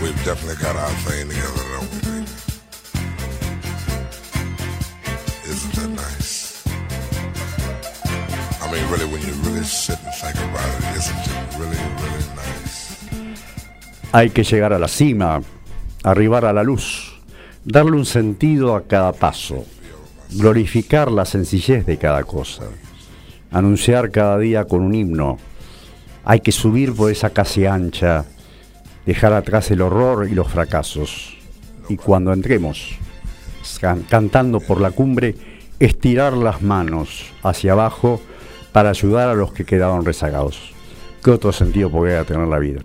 We've definitely got our thing together, don't we? Isn't that nice? I mean, really, when you really sit and think about it, isn't it really, really nice? Hay que llegar a la cima, arribar a la luz, darle un sentido a cada paso, glorificar la sencillez de cada cosa, anunciar cada día con un himno. Hay que subir por esa casi ancha, dejar atrás el horror y los fracasos. Y cuando entremos, can- cantando por la cumbre, estirar las manos hacia abajo para ayudar a los que quedaron rezagados. ¿Qué otro sentido podría tener la vida?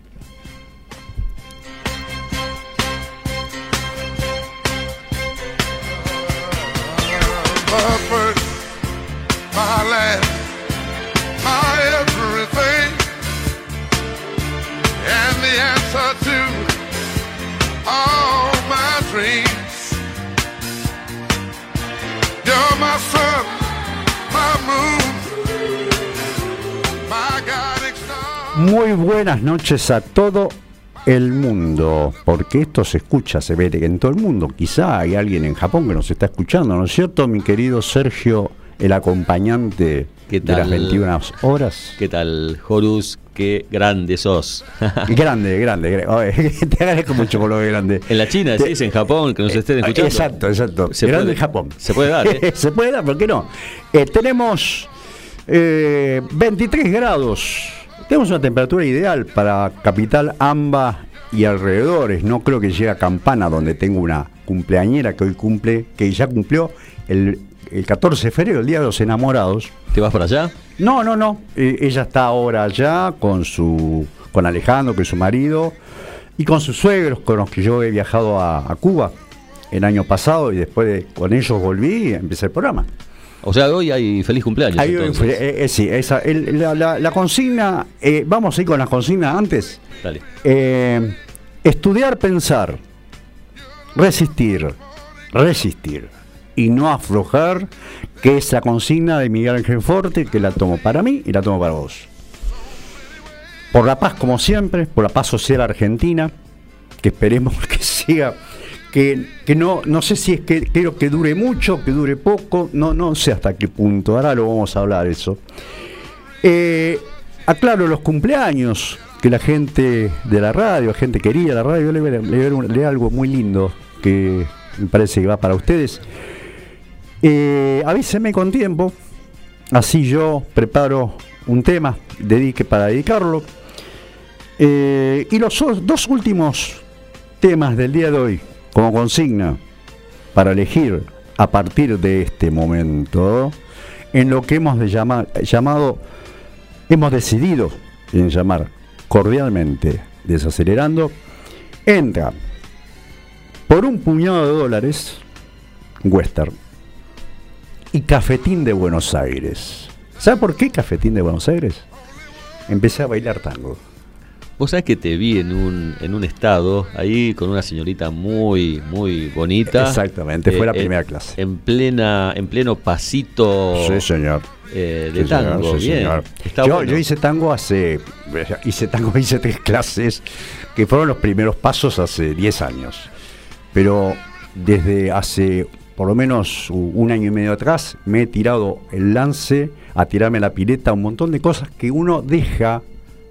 Buenas noches a todo el mundo, porque esto se escucha, se ve en todo el mundo. Quizá hay alguien en Japón que nos está escuchando, ¿no es cierto, mi querido Sergio, el acompañante ¿Qué de las tal? 21 horas? ¿Qué tal, Horus? Qué grande sos. Grande, grande, gra- Oye, te agradezco mucho por lo de grande. en la China, Te- decís, en Japón, que nos estén escuchando. Exacto, exacto. Se grande puede- en Japón. se puede dar, ¿eh? se puede dar, ¿por qué no? Eh, tenemos eh, 23 grados. Tenemos una temperatura ideal para Capital Amba y alrededores. No creo que llegue a Campana, donde tengo una cumpleañera que hoy cumple, que ya cumplió el, el 14 de febrero, el Día de los Enamorados. ¿Te vas para allá? No, no, no. Eh, ella está ahora allá con su con Alejandro, que es su marido, y con sus suegros, con los que yo he viajado a, a Cuba el año pasado y después de- con ellos volví y empecé el programa. O sea, hoy hay feliz cumpleaños. Entonces. eh, eh, sí, esa, el- la, la- la consigna, eh, vamos a ir con las consignas antes. Dale. Estudiar, pensar, resistir, resistir y no aflojar, que es la consigna de Miguel Ángel Forte, que la tomo para mí y la tomo para vos. Por la paz, como siempre, por la paz social argentina, que esperemos que siga, que, que no, no sé si es que quiero que dure mucho, que dure poco, no, no sé hasta qué punto, ahora lo vamos a hablar eso. Eh, aclaro los cumpleaños, que la gente de la radio, gente querida de la radio, le voy un- leer algo muy lindo que me parece que va para ustedes. Eh, avísenme con tiempo, así yo preparo un tema, dedique para dedicarlo. Eh, y los dos últimos temas del día de hoy, como consigna, para elegir a partir de este momento, en lo que hemos llamado, hemos decidido en llamar cordialmente desacelerando, entra por un puñado de dólares, Western, y Cafetín de Buenos Aires. ¿Sabe por qué Cafetín de Buenos Aires? Empecé a bailar tango. Vos sabés que te vi en un, en un estado ahí con una señorita muy, muy bonita. Exactamente, fue la Eh, primera en- clase. En plena, en pleno pasito Sí, señor. eh, de Sí, señor, tango. sí, bien. señor. Está yo, bueno. yo hice tango hace. Hice tango, hice tres clases, que fueron los primeros pasos hace 10 años. Pero desde hace por lo menos un año y medio atrás me he tirado el lance a tirarme la pileta, un montón de cosas que uno deja,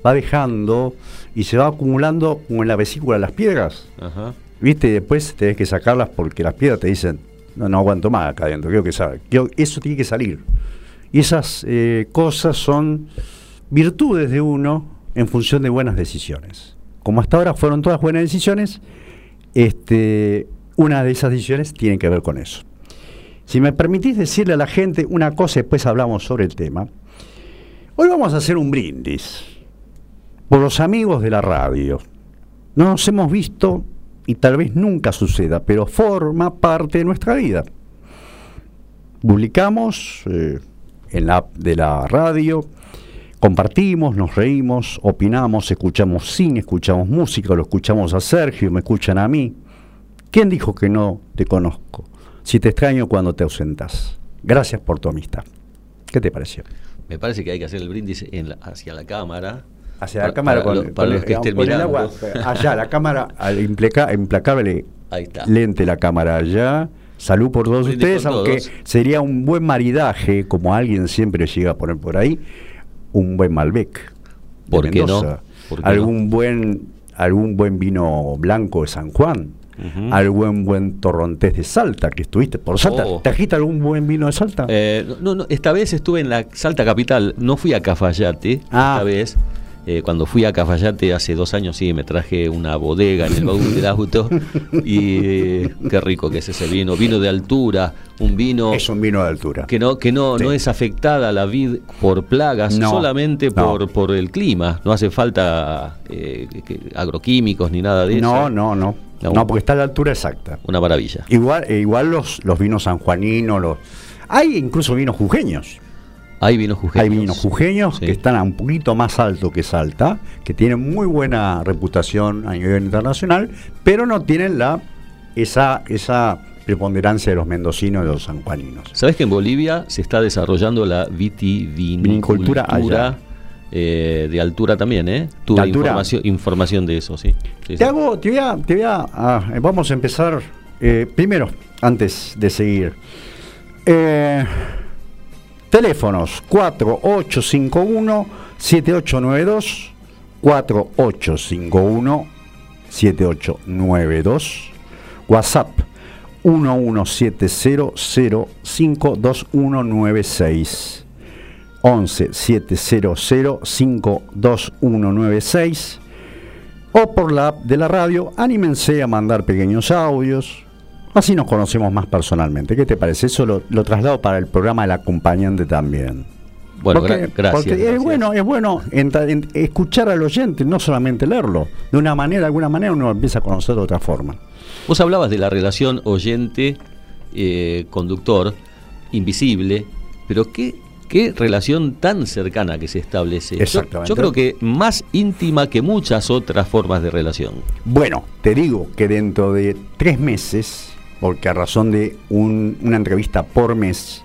va dejando y se va acumulando como en la vesícula las piedras. Ajá. ¿Viste? Y después tenés que sacarlas porque las piedras te dicen, no, no aguanto más acá adentro, quiero que salga. Quiero- eso tiene que salir. Y esas eh, cosas son virtudes de uno en función de buenas decisiones. Como hasta ahora fueron todas buenas decisiones, este, una de esas decisiones tiene que ver con eso. Si me permitís decirle a la gente una cosa y después hablamos sobre el tema, hoy vamos a hacer un brindis por los amigos de la radio. No nos hemos visto y tal vez nunca suceda, pero forma parte de nuestra vida. Publicamos eh, en la app de la radio, compartimos, nos reímos, opinamos, escuchamos cine, escuchamos música, lo escuchamos a Sergio, me escuchan a mí. ¿Quién dijo que no te conozco? Si te extraño cuando te ausentas. Gracias por tu amistad. ¿Qué te pareció? Me parece que hay que hacer el brindis en la- hacia la cámara. Hacia Para- la cámara para con, lo- para con los que el- estén con el mirando. agua. Allá, la cámara, al implaca- implacable Ahí está. lente la cámara allá. Salud por todos Brindis ustedes, por aunque todos. sería un buen maridaje, como alguien siempre llega a poner por ahí, un buen Malbec. ¿Por qué no? Mendoza. ¿Por qué algún buen algún buen vino blanco de San Juan. Algún buen torrontés de Salta que estuviste por Salta. Oh. ¿Trajiste algún buen vino de Salta? Eh, no, no, esta vez estuve en la Salta Capital, no fui a Cafayate, Ah. esta vez. Eh, cuando fui a Cafayate hace dos años, sí, me traje una bodega en el baúl del auto. Y eh, qué rico que es ese vino. Vino de altura, un vino es un vino de altura. que no, que no, Sí. no es afectada la vid por plagas, No, solamente no. por, por el clima. No hace falta eh, agroquímicos ni nada de eso. no, no, no. No. No, porque está a la altura exacta. Una maravilla. Igual, igual los, los vinos sanjuaninos, los hay incluso vinos jujeños. Hay vinos jujeños. Hay vinos jujeños Sí. que están a un poquito más alto que Salta, que tienen muy buena reputación a nivel internacional, pero no tienen la esa esa preponderancia de los mendocinos y de los sanjuaninos. ¿Sabes que en Bolivia se está desarrollando la vitivinicultura eh, de altura también, ¿eh? Tuve. Información, información de eso, sí. Sí, Te sí. hago, te voy a, te voy a- ah, vamos a empezar eh, primero, antes de seguir. Eh, teléfonos 4851-7892, 4851-7892, WhatsApp 1170052196. 11 700 52196 o por la app de la radio, anímense a mandar pequeños audios. Así nos conocemos más personalmente. ¿Qué te parece? Eso lo, lo traslado para el programa El Acompañante también. Bueno, Porque- gra- gracias. porque es bueno, es bueno en- escuchar al oyente, no solamente leerlo. De una manera, de alguna manera uno empieza a conocer de otra forma. Vos hablabas de la relación oyente-conductor invisible, pero qué, qué relación tan cercana que se establece. Yo- Exactamente. Yo, creo que más íntima que muchas otras formas de relación. Bueno, te digo que dentro de tres meses, porque a razón de un- una entrevista por mes,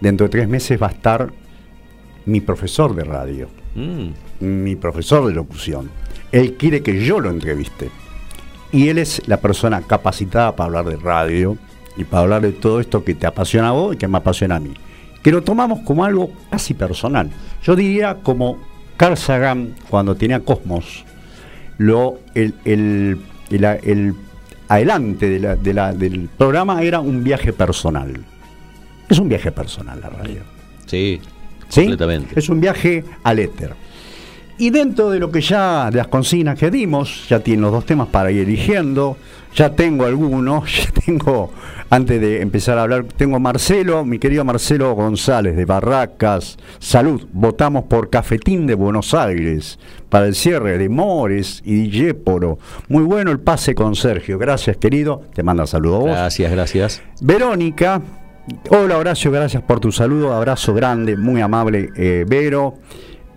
dentro de tres meses va a estar mi profesor de radio, Mm, mi profesor de locución. Él quiere que yo lo entreviste. Y él es la persona capacitada para hablar de radio y para hablar de todo esto que te apasiona a vos y que me apasiona a mí. Que lo tomamos como algo casi personal. Yo diría como Carl Sagan cuando tenía Cosmos, lo, el, el, el- el adelante de la- de la- del programa era un viaje personal. Es un viaje personal la radio. sí, ¿Sí? completamente. Es un viaje al éter. Y dentro de lo que ya, de las consignas que dimos, ya tienen los dos temas para ir eligiendo. Ya tengo algunos, ya tengo, antes de empezar a hablar, tengo a Marcelo, mi querido Marcelo González de Barracas. Salud, votamos por Cafetín de Buenos Aires para el cierre de Mores y Dijéporo. Muy bueno el pase con Sergio. Gracias, querido. Te manda saludos a vos. Gracias, gracias. Verónica, hola Horacio, gracias por tu saludo, abrazo grande, muy amable eh, Vero.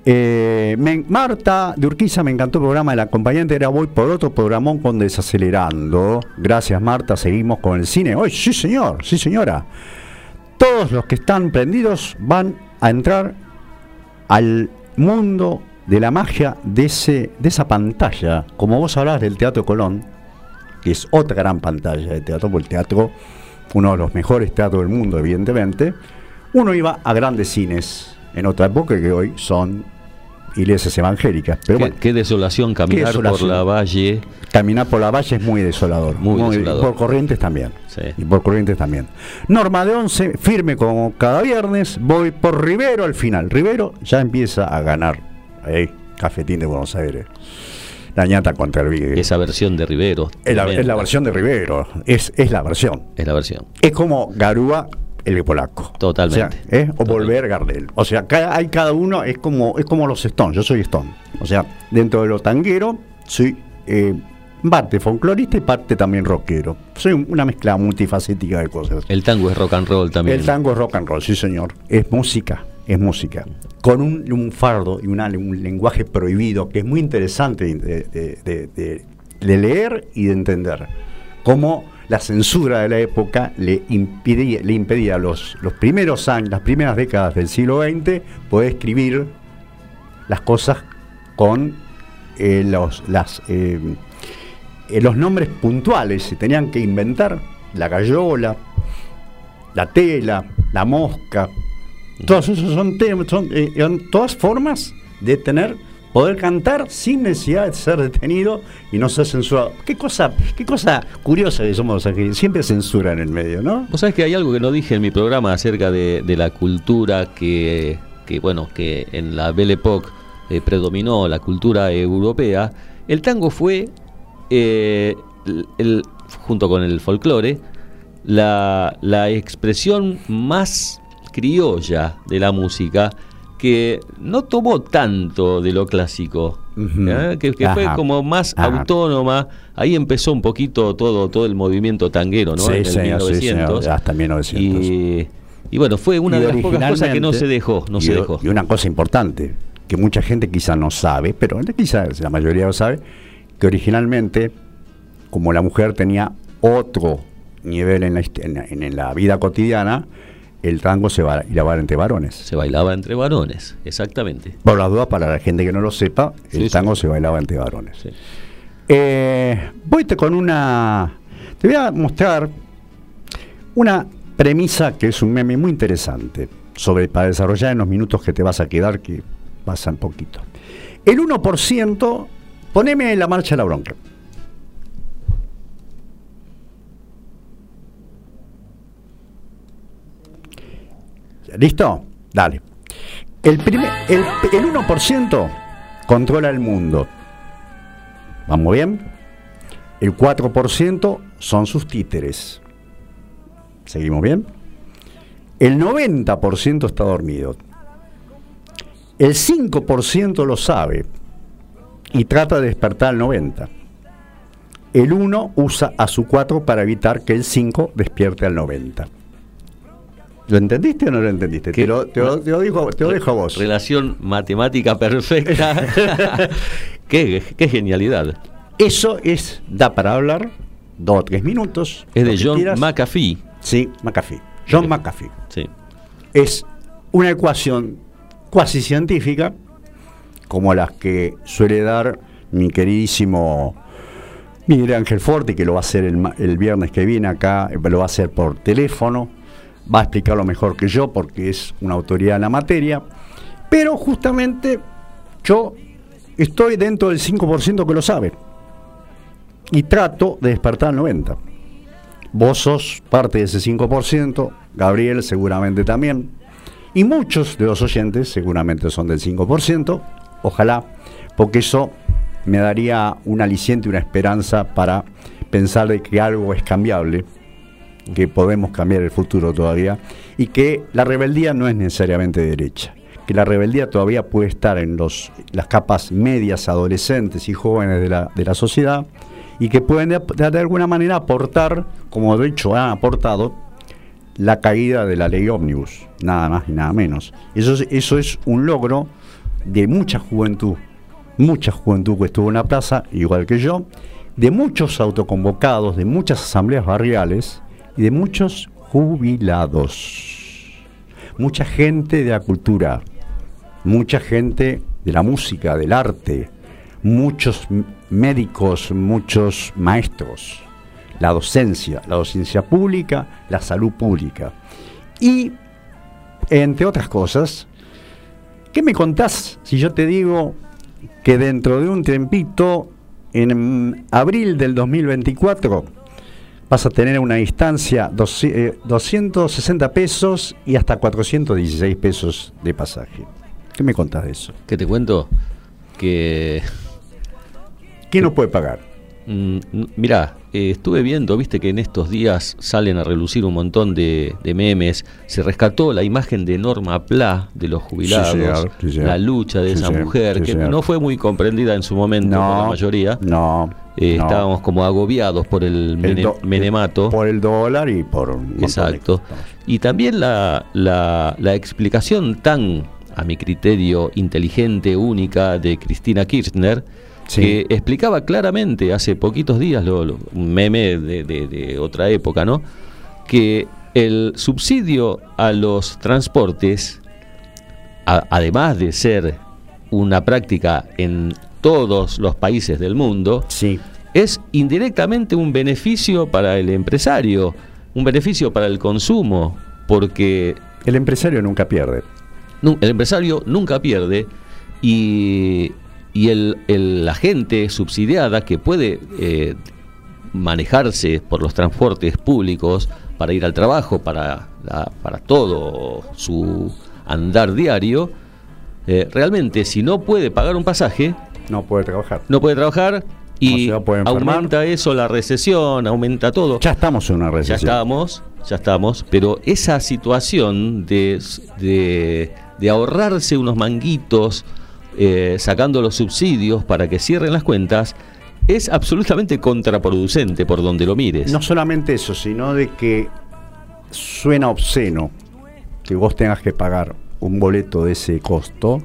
Eh, Marta de Urquiza, me encantó el programa, el acompañante era voy por otro programón con Desacelerando. Gracias Marta, seguimos con el cine. Hoy sí señor, sí señora. Todos los que están prendidos van a entrar al mundo de la magia de, ese, de esa pantalla. Como vos hablabas del Teatro Colón, que es otra gran pantalla de teatro, porque el teatro, uno de los mejores teatros del mundo, evidentemente, uno iba a grandes cines en otra época que hoy son iglesias evangélicas. Pero qué, bueno, qué desolación caminar desolación. por la valle. caminar por la valle es muy desolador. Muy desolador. Por corrientes también. Sí. Y por corrientes también. Norma de 11, firme como cada viernes, voy por Rivero al final. Rivero ya empieza a ganar. Ahí, cafetín de Buenos Aires. La ñata contra el Vigue. Esa versión de Rivero. Es la, es la versión de Rivero, es, es la versión. Es la versión. Es como Garúa el polaco. Totalmente. O, sea, ¿eh? o volver Gardel. O sea, cada, hay cada uno, es como, es como los Stones, yo soy Stone. O sea, dentro de lo tanguero, soy eh, parte folclorista y parte también rockero. Soy una mezcla multifacética de cosas. El tango es rock and roll también. El tango es rock and roll, sí señor. Es música, es música. Con un, un fardo y una- un lenguaje prohibido que es muy interesante de, de- de- de- de leer y de entender. Como la censura de la época le impedía, le impedía los, los primeros años, las primeras décadas del siglo XX, poder escribir las cosas con eh, los, las, eh, eh, los nombres puntuales. Se tenían que inventar la gallola, la tela, la mosca. Todos esos son, temas, son, son todas formas de tener poder cantar sin necesidad de ser detenido y no ser censurado. Qué cosa, qué cosa curiosa que somos aquí, siempre censura en el medio, ¿no? Vos sabés que hay algo que no dije en mi programa acerca de, la cultura que, que, bueno, que en la Belle Époque eh, predominó la cultura europea. El tango fue, eh, el, junto con el folclore, la, la expresión más criolla de la música que no tomó tanto de lo clásico, ¿eh? que, fue como más autónoma. Ahí empezó un poquito todo todo el movimiento tanguero, ¿no? en el 1900. hasta 1900. Y, bueno, fue una de las pocas cosas que no se dejó, no y, se dejó. Y una cosa importante, que mucha gente quizá no sabe, pero quizás la mayoría lo sabe, que originalmente, como la mujer tenía otro nivel en la, en la vida cotidiana, el tango se bailaba entre varones. Se bailaba entre varones, exactamente. Por las dudas, para la gente que no lo sepa, el tango se bailaba entre varones. Eh, voy con una. Te voy a mostrar una premisa que es un meme muy interesante sobre para desarrollar en los minutos que te vas a quedar, que pasan poquito. El 1%, poneme la marcha de la bronca. ¿Listo? Dale. El, primer, el, 1% controla el mundo. ¿Vamos bien? El 4% son sus títeres. ¿Seguimos bien? El 90% está dormido. El 5% lo sabe y trata de despertar al 90%. El 1 usa a su 4 para evitar que el 5 despierte al 90%. ¿Lo entendiste o no lo entendiste? Te lo, te, lo, digo, te lo dejo a vos. Relación matemática perfecta. qué, qué, genialidad. Eso es, da para hablar dos o tres minutos. Es de John McAfee. Sí, McAfee. John McAfee. Sí. Es una ecuación cuasi científica, como las que suele dar mi queridísimo Miguel Ángel Forte, que lo va a hacer el, el viernes que viene acá, lo va a hacer por teléfono va a explicarlo mejor que yo porque es una autoridad en la materia, pero justamente yo estoy dentro del 5% que lo sabe y trato de despertar al 90%. Vos sos parte de ese 5%, Gabriel seguramente también, y muchos de los oyentes seguramente son del 5%, ojalá, porque eso me daría un aliciente, una esperanza para pensar de que algo es cambiable que podemos cambiar el futuro todavía y que la rebeldía no es necesariamente derecha, que la rebeldía todavía puede estar en los, las capas medias, adolescentes y jóvenes de la, de la sociedad y que pueden de, alguna manera aportar, como de hecho han aportado, la caída de la ley ómnibus, nada más y nada menos. Eso es, eso es un logro de mucha juventud, mucha juventud que estuvo en la plaza, igual que yo, de muchos autoconvocados, de muchas asambleas barriales, y de muchos jubilados. Mucha gente de la cultura, mucha gente de la música, del arte, muchos médicos, muchos maestros, la docencia, la docencia pública, la salud pública. Y, entre otras cosas, ¿qué me contás si yo te digo que dentro de un tiempito, en abril del 2024, vas a tener una distancia 260 eh, pesos y hasta 416 pesos de pasaje. ¿Qué me contás de eso? ¿Qué te cuento? Que... ¿Quién no puede pagar? Mm, mira, eh, estuve viendo, viste que en estos días salen a relucir un montón de, memes. Se rescató la imagen de Norma Pla, de los jubilados, la lucha de esa mujer, que no fue muy comprendida en su momento por la mayoría. No. Eh, estábamos como agobiados por el, menemato. Por el dólar y por... Exacto. Y también la, la, la explicación tan, a mi criterio, inteligente, única de Cristina Kirchner, Sí. que explicaba claramente hace poquitos días, lo- lo- un meme de, de- de otra época, ¿no? Que el subsidio a los transportes, a- además de ser una práctica en todos los países del mundo, Sí. es indirectamente un beneficio para el empresario, un beneficio para el consumo, porque El empresario nunca pierde. el empresario nunca pierde y, y el, el- la gente subsidiada que puede eh, manejarse por los transportes públicos para ir al trabajo, para, la- para todo su andar diario, eh, realmente si no puede pagar un pasaje, No puede trabajar. no puede trabajar y puede aumenta eso la recesión, aumenta todo. Ya estamos en una Ya recesión. estamos, ya estamos, pero esa situación de, de- de ahorrarse unos manguitos eh, sacando los subsidios para que cierren las cuentas es absolutamente contraproducente por donde lo mires. No solamente eso, sino de que suena obsceno que vos tengas que pagar un boleto de ese costo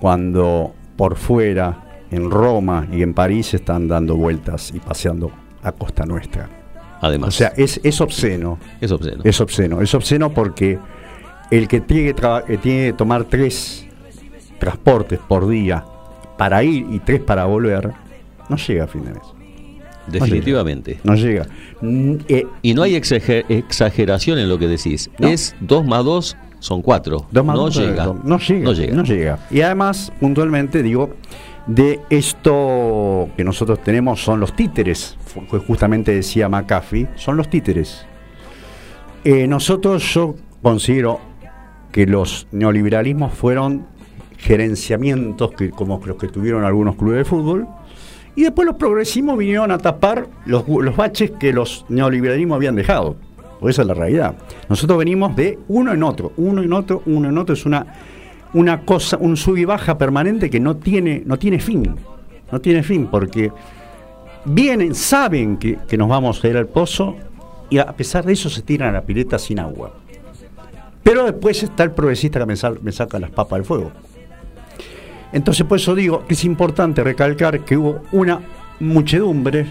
cuando por fuera, en Roma y en París, están dando vueltas y paseando a costa nuestra. Además, O sea, es, es obsceno. es obsceno. Es obsceno. Es obsceno porque el que tiene que, que tiene que tomar tres transportes por día para ir y tres para volver, no llega a fin de mes. definitivamente. No llega. Mm, eh, Y no hay exager- exageración en lo que decís. No. Es 2 más 2 son 4. Dos más no, no, no llega. No llega. no llega. Y además, puntualmente, digo, de esto que nosotros tenemos son los títeres. Justamente decía McAfee, son los títeres. Eh, nosotros, yo considero que los neoliberalismos fueron gerenciamientos que, como los que tuvieron algunos clubes de fútbol. Y después los progresismos vinieron a tapar los, los baches que los neoliberalismos habían dejado. Pues esa es la realidad. Nosotros venimos de uno en otro, uno en otro, uno en otro. Es una, una cosa, un sub y baja permanente que no tiene, no tiene fin. No tiene fin porque vienen, saben que, que nos vamos a ir al pozo y a pesar de eso se tiran a la pileta sin agua. Pero después está el progresista que me, sal- me saca las papas del fuego. Entonces por eso digo que es importante recalcar que hubo una muchedumbre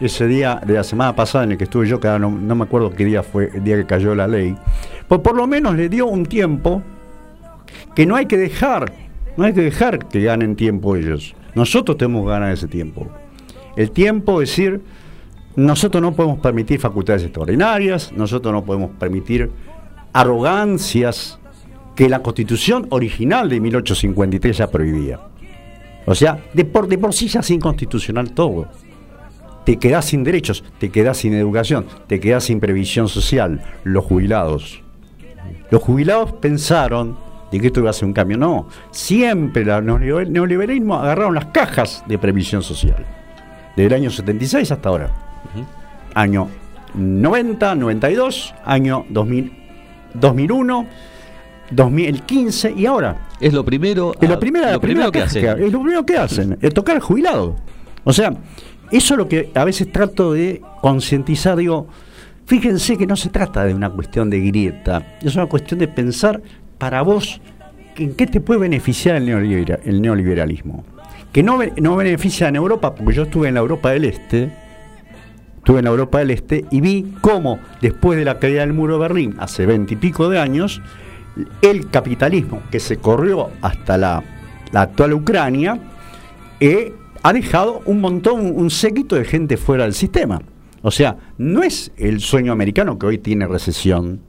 ese día de la semana pasada en el que estuve yo, que no me acuerdo qué día fue el día que cayó la ley, pues por lo menos le dio un tiempo que no hay que dejar, no hay que dejar que ganen tiempo ellos. Nosotros tenemos que ganar ese tiempo. El tiempo es decir, nosotros no podemos permitir facultades extraordinarias, nosotros no podemos permitir arrogancias que la constitución original de 1853 ya prohibía. O sea, de por, de por sí ya es inconstitucional todo. Te quedás sin derechos, te quedás sin educación, te quedás sin previsión social, los jubilados. Los jubilados pensaron de que esto iba a ser un cambio. No, siempre los neo- neoliberalismo agarraron las cajas de previsión social. Desde el año 76 hasta ahora. Año 90, 92, año 2000, 2001, 2015 y ahora. Es lo primero, Es la primera, lo primera primero que hacen. Es lo primero que hacen, es tocar al jubilado. O sea, eso es lo que a veces trato de concientizar. Digo, fíjense que no se trata de una cuestión de grieta, es una cuestión de pensar para vos en qué te puede beneficiar el, neolibera- el neoliberalismo. Que no, no beneficia en Europa, porque yo estuve en la Europa del Este, estuve en la Europa del Este y vi cómo después de la caída del muro de Berlín, hace veintipico de años, el capitalismo que se corrió hasta la, actual Ucrania eh, ha dejado un montón, un séquito de gente fuera del sistema. O sea, no es el sueño americano que hoy tiene recesión,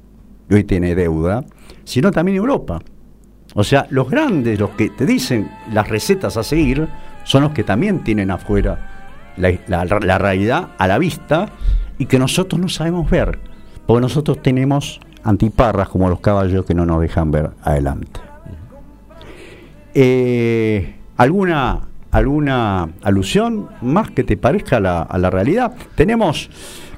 que hoy tiene deuda, sino también Europa. O sea, los grandes, los que te dicen las recetas a seguir, son los que también tienen afuera la- la realidad a la vista y que nosotros no sabemos ver, porque nosotros tenemos antiparras como los caballos que no nos dejan ver adelante. Eh, ¿Alguna alguna alusión más que te parezca a la, la realidad? Tenemos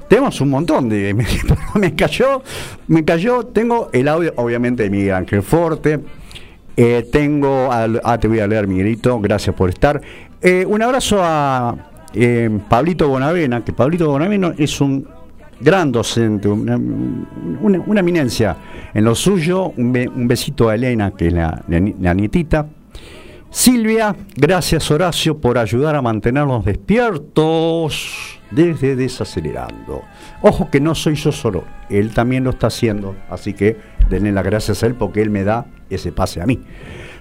tenemos un montón de me, cayó me cayó tengo el audio obviamente de Miguel Ángel Forte eh, tengo ah te voy a leer Miguelito gracias por estar Eh, un abrazo a Pablito Bonavena que Pablito Bonavena es un gran docente, una, una- una eminencia en lo suyo. Un, be- un besito a Elena, que es la, la ni- la nietita. Silvia, gracias Horacio por ayudar a mantenernos despiertos desde desacelerando. Ojo que no soy yo solo, él también lo está haciendo, así que denle las gracias a él porque él me da ese pase a mí.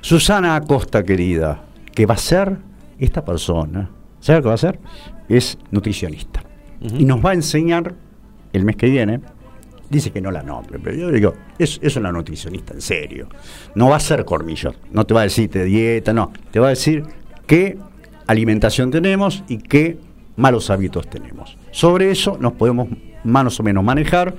Susana Acosta, querida, ¿qué va a ser esta persona? ¿Sabe qué va a ser? Es nutricionista. Y nos va a enseñar el mes que viene dice que no la nombre, pero yo digo, es, es una nutricionista en serio. No va a ser cormillo, no te va a decir de dieta, no, te va a decir qué alimentación tenemos y qué malos hábitos tenemos. Sobre eso nos podemos más o menos manejar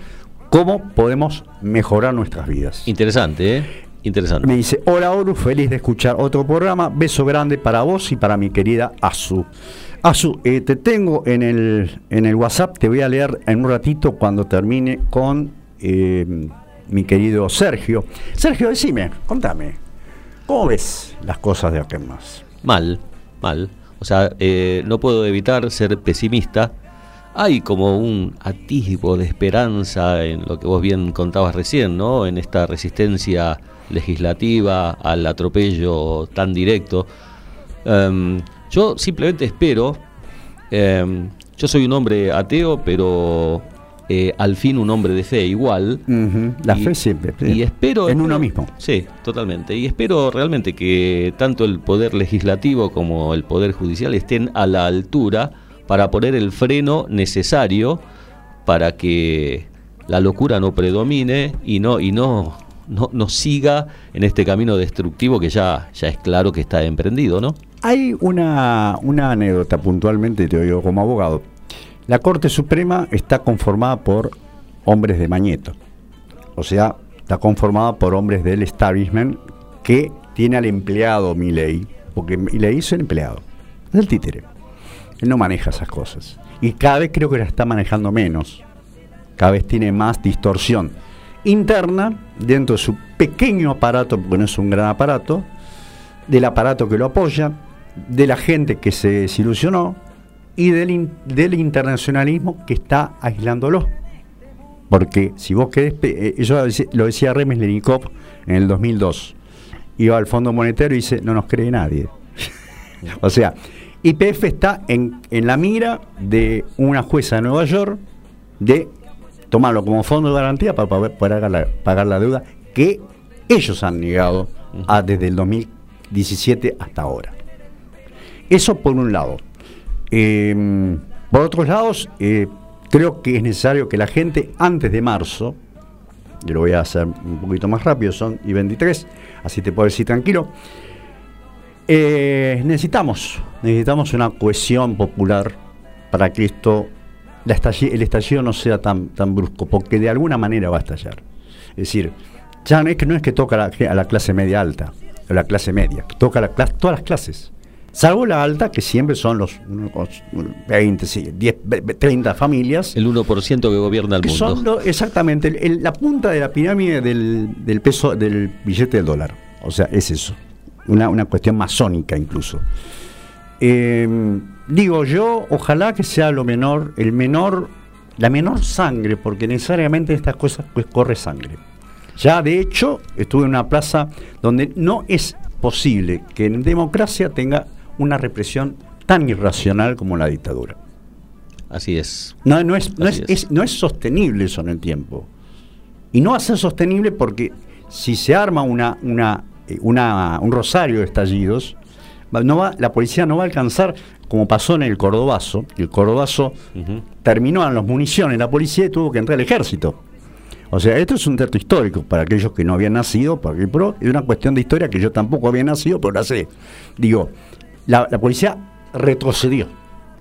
cómo podemos mejorar nuestras vidas. Interesante, ¿eh? Interesante. Me dice, hola Oru, feliz de escuchar otro programa. Beso grande para vos y para mi querida Azu. Azu, eh, te tengo en el, en el WhatsApp, te voy a leer en un ratito cuando termine con eh, mi querido Sergio. Sergio, decime, contame, ¿cómo ves las cosas de acá más? Mal, mal. O sea, eh, no puedo evitar ser pesimista. Hay como un atisbo de esperanza en lo que vos bien contabas recién, ¿no? En esta resistencia legislativa al atropello tan directo. Em, yo simplemente espero, em, yo soy un hombre ateo, pero eh, al fin un hombre de fe igual. La fe siempre. Y espero... En uno mismo. Sí, totalmente. Y espero realmente que tanto el Poder Legislativo como el Poder Judicial estén a la altura para poner el freno necesario para que la locura no predomine y no, y no, no, no siga en este camino destructivo que ya, ya es claro que está emprendido, ¿no? Hay una, una anécdota puntualmente, te digo como abogado. La Corte Suprema está conformada por hombres de Mañeto. O sea, está conformada por hombres del establishment que tiene al empleado ley porque ley es el empleado, es el títere. Él no maneja esas cosas. Y cada vez creo que la está manejando menos. Cada vez tiene más distorsión interna dentro de su pequeño aparato, porque no es un gran aparato, del aparato que lo apoya, de la gente que se desilusionó y del, del internacionalismo que está aislándolo. Porque si vos querés, eh, yo lo decía Remes Lenikov en el 2002, iba al Fondo Monetario y dice, no nos cree nadie. o sea, IPF está en, en la mira de una jueza de Nueva York de tomarlo como fondo de garantía para poder pagar la, pagar la deuda que ellos han negado a, desde el 2017 hasta ahora. Eso por un lado. Em, por otros lados, eh, creo que es necesario que la gente antes de marzo, yo lo voy a hacer un poquito más rápido, son y 23, así te puedo decir tranquilo, eh, necesitamos, necesitamos una cohesión popular para que esto, el estallido no sea tan, tan brusco, porque de alguna manera va a estallar. Es decir, ya no es que, no es que toca a la, clase media alta, a la clase media, toca a la todas las clases. Salvo la alta, que siempre son los 20, 10, 30 familias. El 1% que gobierna el mundo. Son exactamente, la punta de la pirámide del, peso del billete del dólar. O sea, es eso. Una, cuestión masónica incluso. Em, digo yo, ojalá que sea lo menor, el menor, la menor sangre, porque necesariamente estas cosas pues corre sangre. Ya de hecho, estuve en una plaza donde no es posible que en democracia tenga una represión tan irracional como la dictadura. Así es. No, no, es, no, es, no es sostenible eso en el tiempo. Y no va a ser sostenible porque si se arma una, una, eh, una, un rosario de estallidos, no va, la policía no va a alcanzar, como pasó en el Cordobazo, el Cordobazo terminó en las municiones, la policía tuvo que entrar al ejército. O sea, esto es un dato histórico para aquellos que no habían nacido, para pro, es una cuestión de historia que yo tampoco había nacido, pero la sé. Digo, la, policía retrocedió.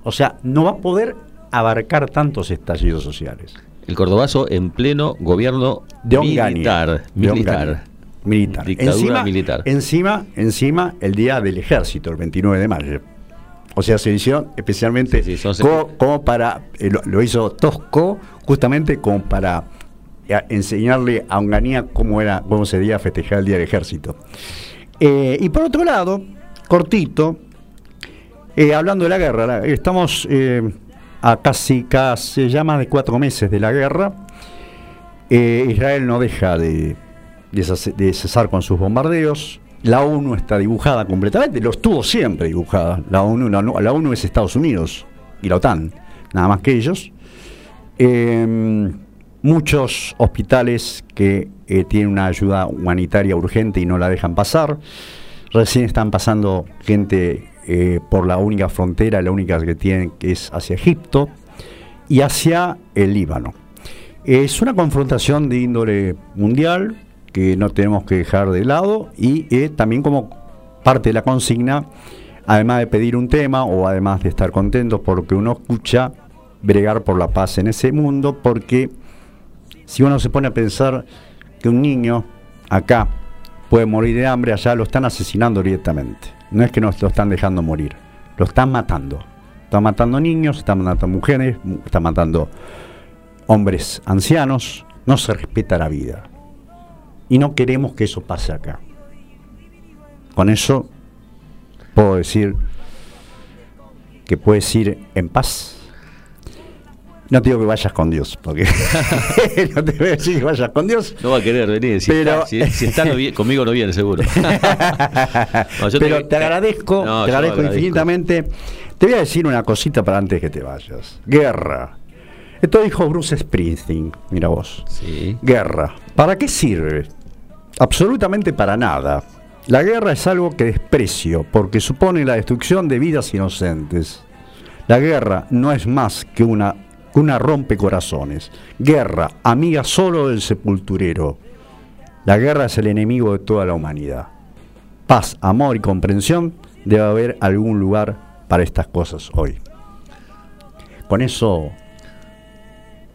O sea, no va a poder abarcar tantos estallidos sociales. El Cordobazo en pleno gobierno de militar. militar. Militar. Dictadura encima, militar. Encima, encima, el día del ejército, el 29 de mayo. O sea, se hizo especialmente como, para, eh, lo, hizo Tosco, justamente como para eh, enseñarle a Onganía cómo era, cómo se debía festejar el día del ejército. Eh, y por otro lado, cortito, hablando de la guerra, estamos a casi, casi ya más de cuatro meses de la guerra. Israel no deja de, de, cesar con sus bombardeos. la ONU está dibujada completamente, lo estuvo siempre dibujada. La ONU, la, ONU es Estados Unidos y la OTAN, nada más que ellos. Em, muchos hospitales que eh, tienen una ayuda humanitaria urgente y no la dejan pasar. Recién están pasando gente eh, por la única frontera, la única que tienen, que es hacia Egipto y hacia el Líbano. Es una confrontación de índole mundial que no tenemos que dejar de lado y eh, también como parte de la consigna, además de pedir un tema o además de estar contentos porque uno escucha, bregar por la paz en ese mundo, porque si uno se pone a pensar que un niño acá puede morir de hambre, allá lo están asesinando directamente. No es que nos lo están dejando morir, lo están matando. Están matando niños, están matando mujeres, están matando hombres ancianos. No se respeta la vida. Y no queremos que eso pase acá. Con eso puedo decir que puedes ir en paz. No te digo que vayas con Dios, porque no te voy a decir que vayas con Dios. No va a querer venir. Si pero está, si, está conmigo no viene, seguro. pero te, agradezco, te agradezco, infinitamente. Te voy a decir una cosita para antes que te vayas. Guerra. Esto dijo Bruce Springsteen, mira vos. Sí. Guerra. ¿Para qué sirve? Absolutamente para nada. La guerra es algo que desprecio porque supone la destrucción de vidas inocentes. La guerra no es más que una, rompecorazones. Guerra, amiga solo del sepulturero. La guerra es el enemigo de toda la humanidad. Paz, amor y comprensión debe haber algún lugar para estas cosas hoy. Con eso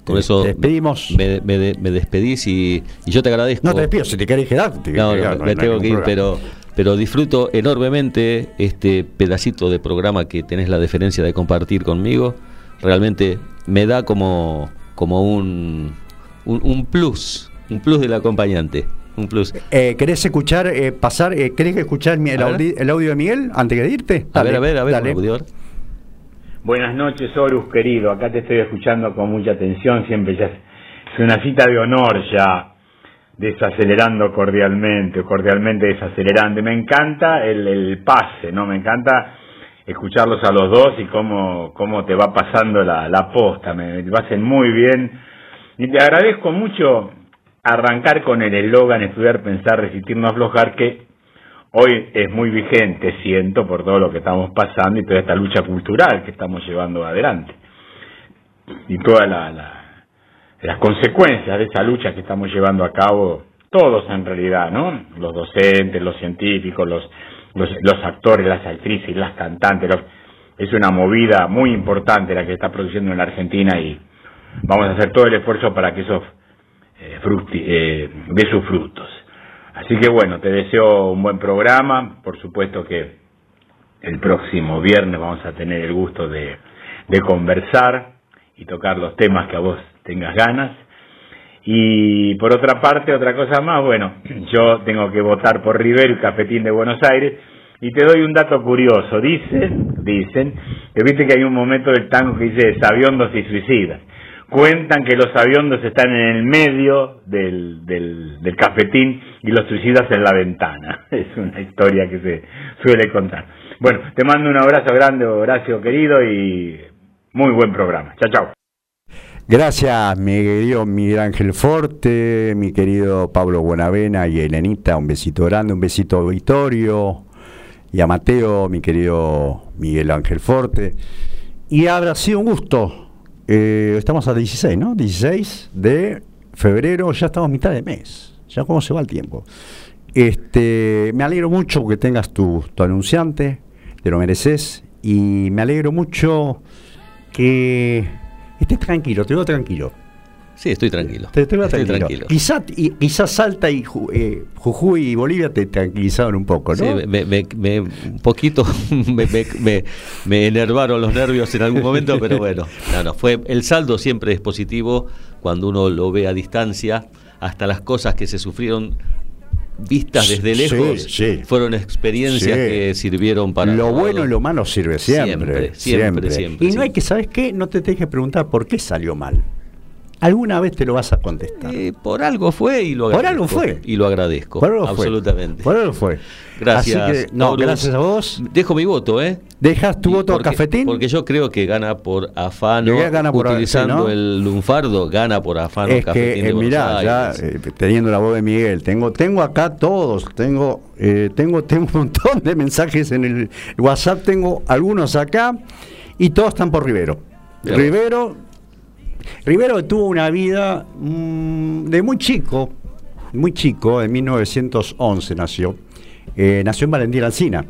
con eso despedimos. Me, despedís y, yo te agradezco. No te despido, si te querés quedar. no, no, me tengo que ir, pero, pero disfruto enormemente este pedacito de programa que tenés la deferencia de compartir conmigo. Realmente me da como, como un, un, plus, un plus del acompañante. Un plus. Eh, ¿Querés escuchar, eh, pasar, eh, querés escuchar el, audio, de Miguel antes de irte? a ver, a ver, a ver, dale. Buenas noches, Horus, querido. Acá te estoy escuchando con mucha atención. Siempre ya es una cita de honor ya, desacelerando cordialmente, cordialmente desacelerando. Me encanta el, pase, ¿no? Me encanta escucharlos a los dos y cómo, cómo te va pasando la, la posta. Me, lo hacen muy bien. Y te agradezco mucho arrancar con el eslogan estudiar, pensar, resistir, no aflojar, que hoy es muy vigente, siento, por todo lo que estamos pasando y toda esta lucha cultural que estamos llevando adelante. Y todas las consecuencias de esa lucha que estamos llevando a cabo, todos en realidad, ¿no? Los docentes, los científicos, los, los, actores, las actrices, las cantantes. es una movida muy importante la que está produciendo en la Argentina y vamos a hacer todo el esfuerzo para que eso eh, eh, dé sus frutos. Así que bueno, te deseo un buen programa. Por supuesto que el próximo viernes vamos a tener el gusto de, conversar y tocar los temas que a vos tengas ganas. Y por otra parte, otra cosa más, bueno, yo tengo que votar por River, el cafetín de Buenos Aires, y te doy un dato curioso. Dicen, dicen, que viste que hay un momento del tango que dice sabiondos y suicidas. Cuentan que los aviondos están en el medio del, del, cafetín y los suicidas en la ventana. Es una historia que se suele contar. Bueno, te mando un abrazo grande, Horacio querido, y muy buen programa. Chao, chao. Gracias, mi querido Miguel Ángel Forte, mi querido Pablo Buenavena y Elenita, un besito grande, un besito a Vittorio y a Mateo, mi querido Miguel Ángel Forte. Y habrá sido un gusto eh, estamos a 16, ¿no? 16 de febrero, ya estamos mitad de mes. Ya cómo se va el tiempo. Este, me alegro mucho que tengas tu, tu anunciante, te lo mereces. Y me alegro mucho que estés tranquilo, te veo tranquilo. Sí, estoy tranquilo. estoy, tranquilo. Quizás Salta y eh, Jujuy y Bolivia te tranquilizaron un poco, ¿no? Sí, me, un poquito me, enervaron los nervios en algún momento, pero bueno, no, no, fue, el saldo siempre es positivo cuando uno lo ve a distancia, hasta las cosas que se sufrieron vistas desde lejos fueron experiencias que sirvieron para lo bueno y lo malo sirve siempre siempre, siempre, siempre. y no hay que sabes qué no te tengas que preguntar por qué salió mal alguna vez te lo vas a contestar. Eh, por algo fue y lo Por agradezco. algo fue. Y lo agradezco. Por algo fue. absolutamente. Por algo fue. Gracias. Que, no, gracias a vos. Dejo mi voto, ¿eh? Dejas tu Y voto porque, cafetín. Porque yo creo que gana por afano. Gana por- utilizando sí, ¿no? el lunfardo, gana por afano. es Cafetín que, eh, mirá, ya eh, teniendo la voz de Miguel, tengo, tengo acá todos, tengo, tengo, tengo un montón de mensajes en el WhatsApp, tengo algunos acá y todos están por Rivero. Rivero, Rivero tuvo una vida mm, de muy chico, muy chico, en 1911 nació. Eh, nació en Valentín Alsina,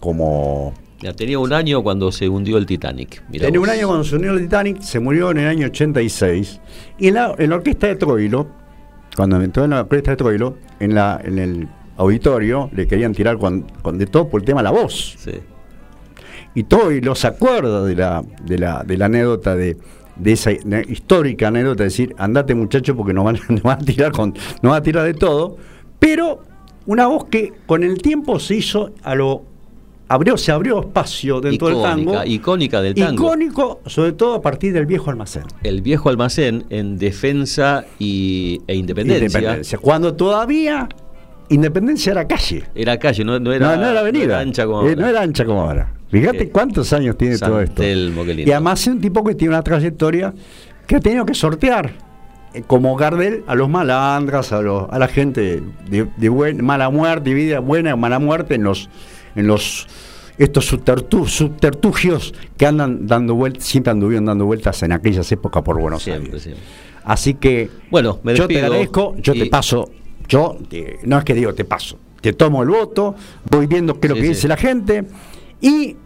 como Ya tenía un año cuando se hundió el Titanic. Mirá Tenía vos. un año cuando se unió el Titanic, se murió en el año 86. Y en la, en la orquesta de Troilo, cuando entró en la orquesta de Troilo, en, la, en el auditorio le querían tirar con, con de todo por el tema de la voz. Sí. Y Troilo se acuerda de la, de la, de la anécdota de, de esa histórica anécdota de decir, andate muchacho porque nos van, nos van a tirar con, nos van a tirar de todo. Pero una voz que con el tiempo se hizo a lo abrió, se abrió espacio dentro del tango. icónica del tango. Icónico, sobre todo a partir del viejo almacén. El viejo almacén en defensa y, e independencia. Independencia. Cuando todavía Independencia era calle. Era calle, no, no era, no, no era avenida. no era ancha como Eh, ahora. no era ancha como ahora. Fíjate Eh, cuántos años tiene San todo esto. Telmo, qué lindo. Y además es un tipo que tiene una trayectoria que ha tenido que sortear. eh, Como Gardel, a los malandras, a, los, a la gente de, de buen- mala muerte, vida buena o mala muerte en los, en los estos subtertu- subterfugios que andan dando vueltas, siempre anduvieron dando vueltas en aquellas épocas por Buenos Siempre, Aires. siempre. Así que Bueno, me yo te agradezco, yo te paso, yo te- no es que digo te paso, te tomo el voto, voy viendo qué es lo que sí. dice la gente y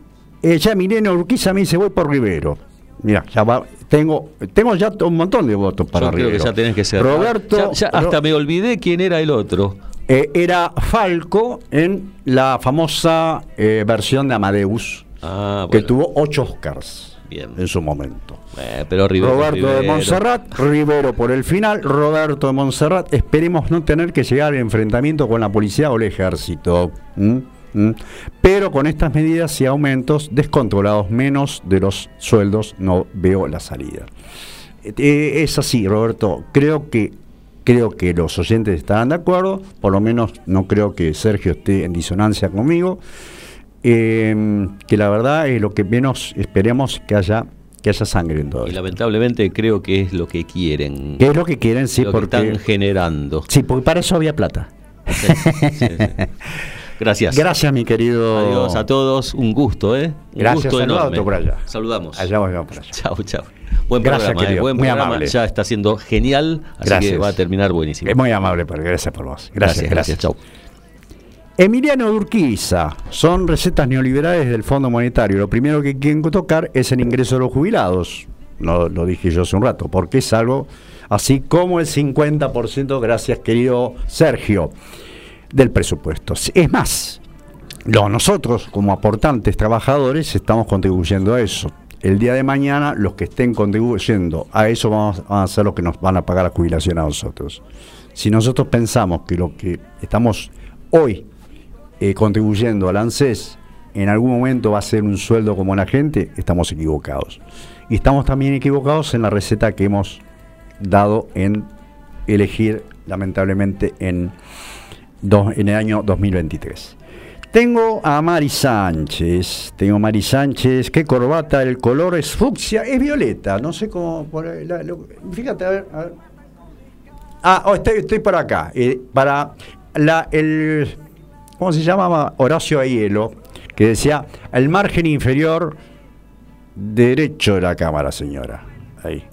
eh, ya Milena Urquiza me dice voy por Rivero. Mira, ya va, tengo, tengo ya un montón de votos para Yo creo Rivero. que ya tenés que ser. Roberto Ya- ya hasta Ro- me olvidé quién era el otro. eh, era Falco en la famosa eh, versión de Amadeus, Ah, que bueno. tuvo ocho Oscars Bien. en su momento. Eh, pero Rivero, Roberto de. Montserrat, Rivero por el final, Roberto de Montserrat, esperemos no tener que llegar al enfrentamiento con la policía o el ejército. ¿Mm? ¿Mm? Pero con estas medidas y aumentos descontrolados menos de los sueldos no veo la salida. Eh, es así, Roberto, creo que creo que los oyentes estarán de acuerdo, por lo menos no creo que Sergio esté en disonancia conmigo. Eh, que la verdad es lo que menos esperemos que haya que haya sangre en todo Y lamentablemente creo que es lo que quieren. ¿Qué es lo que quieren? Sí, lo que porque, están generando. sí, porque para eso había plata. Sí, sí, sí. Gracias. Gracias, mi querido. Adiós a todos. Un gusto, ¿eh? Un Gracias, gusto enorme. por allá. Saludamos. Allá vamos por allá. Chau, chau. Buen Gracias, programa, ¿eh? Buen Muy programa. amable. Ya está siendo genial, así Gracias. que va a terminar buenísimo. Es muy amable, pero gracias por vos. Gracias, gracias. Chau. Emiliano Urquiza, son recetas neoliberales del Fondo Monetario. Lo primero que quieren tocar es el ingreso de los jubilados. No, lo dije yo hace un rato, porque es algo así como el 50%, gracias querido Sergio, del presupuesto. Es más, nosotros como aportantes trabajadores estamos contribuyendo a eso. El día de mañana los que estén contribuyendo a eso van a ser los que nos van a pagar la jubilación a nosotros. Si nosotros pensamos que lo que estamos hoy eh, contribuyendo al ANSES en algún momento va a ser un sueldo como la gente, estamos equivocados. Y estamos también equivocados en la receta que hemos dado en elegir, lamentablemente, en, dos- en el año 2023. Tengo a Mari Sánchez, tengo a Mari Sánchez, qué corbata, el color es fucsia, es violeta, no sé cómo, fíjate, a ver, a ver. Ah, oh, estoy, estoy por acá, eh, para la, el, ¿cómo se llamaba? Horacio Aiello, que decía, el margen inferior derecho de la cámara, señora, ahí,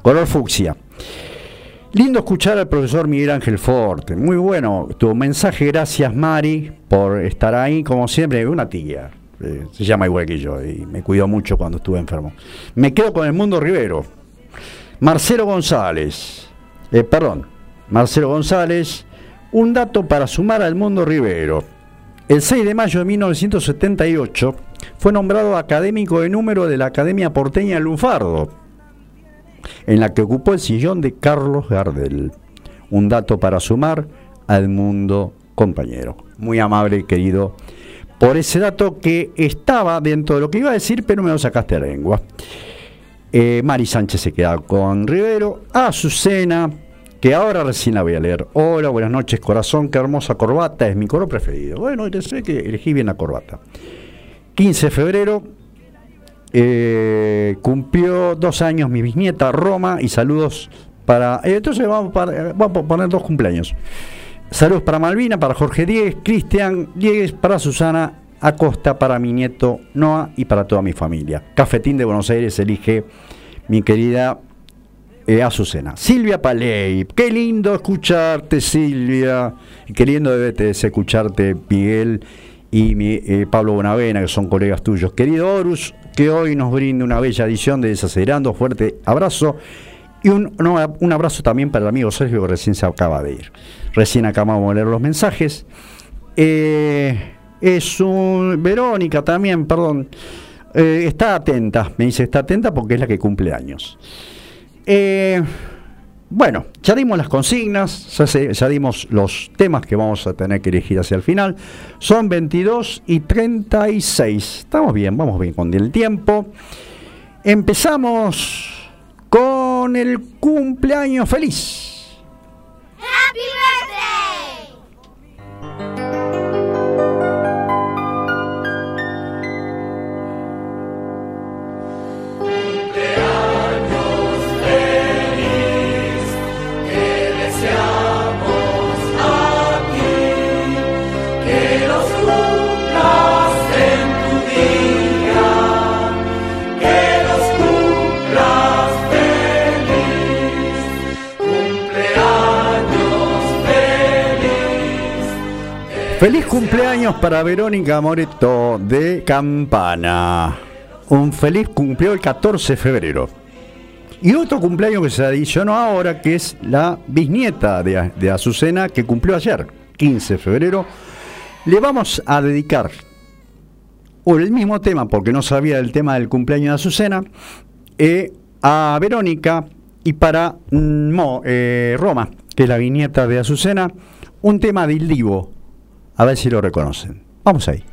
color fucsia. Lindo escuchar al profesor Miguel Ángel Forte. Muy bueno tu mensaje. Gracias, Mari, por estar ahí. Como siempre, una tía. eh, se llama igual que yo y me cuidó mucho cuando estuve enfermo. Me quedo con el mundo Rivero. Marcelo González. eh, perdón, Marcelo González. Un dato para sumar al mundo Rivero. El 6 de mayo de 1978 fue nombrado académico de número de la Academia Porteña Lunfardo en la que ocupó el sillón de Carlos Gardel. Un dato para sumar al mundo compañero. Muy amable, querido, por ese dato que estaba dentro de lo que iba a decir, pero me lo sacaste a la lengua. Eh, Mari Sánchez se queda con Rivero. Azucena, que ahora recién la voy a leer. Hola, buenas noches, corazón. Qué hermosa corbata. Es mi color preferido. Bueno, sé que elegí bien la corbata. 15 de febrero. Eh, cumplió dos años mi bisnieta Roma y saludos para. eh, entonces vamos, para- vamos a poner dos cumpleaños. Saludos para Malvina, para Jorge Diegues, Cristian Diegues, para Susana Acosta, para mi nieto Noah y para toda mi familia. Cafetín de Buenos Aires elige mi querida eh, Azucena. Silvia Paley, qué lindo escucharte Silvia, qué lindo debe escucharte Miguel y mi, eh, Pablo Bonavena, que son colegas tuyos. Querido Horus, que hoy nos brinda una bella edición de Desacelerando, fuerte abrazo. Y un, no, un abrazo también para el amigo Sergio que recién se acaba de ir. Recién acabamos de leer los mensajes. Eh, es un. Verónica también, perdón. Eh, está atenta, me dice está atenta porque es la que cumple años. Eh, bueno, ya dimos las consignas, ya, dimos los temas que vamos a tener que elegir hacia el final. Son 22 y 36. Estamos bien, vamos bien con el tiempo. Empezamos con el cumpleaños feliz. Happy! Feliz cumpleaños para Verónica Moreto de Campana. Un feliz cumpleaños el 14 de febrero. Y otro cumpleaños que se adicionó ahora, que es la bisnieta de, de Azucena, que cumplió ayer, 15 de febrero. Le vamos a dedicar o el mismo tema, porque no sabía el tema del cumpleaños de Azucena, eh, a Verónica y para mm, eh, Roma, que es la bisnieta de Azucena, un tema del Divo. A ver si lo reconocen. Vamos ahí.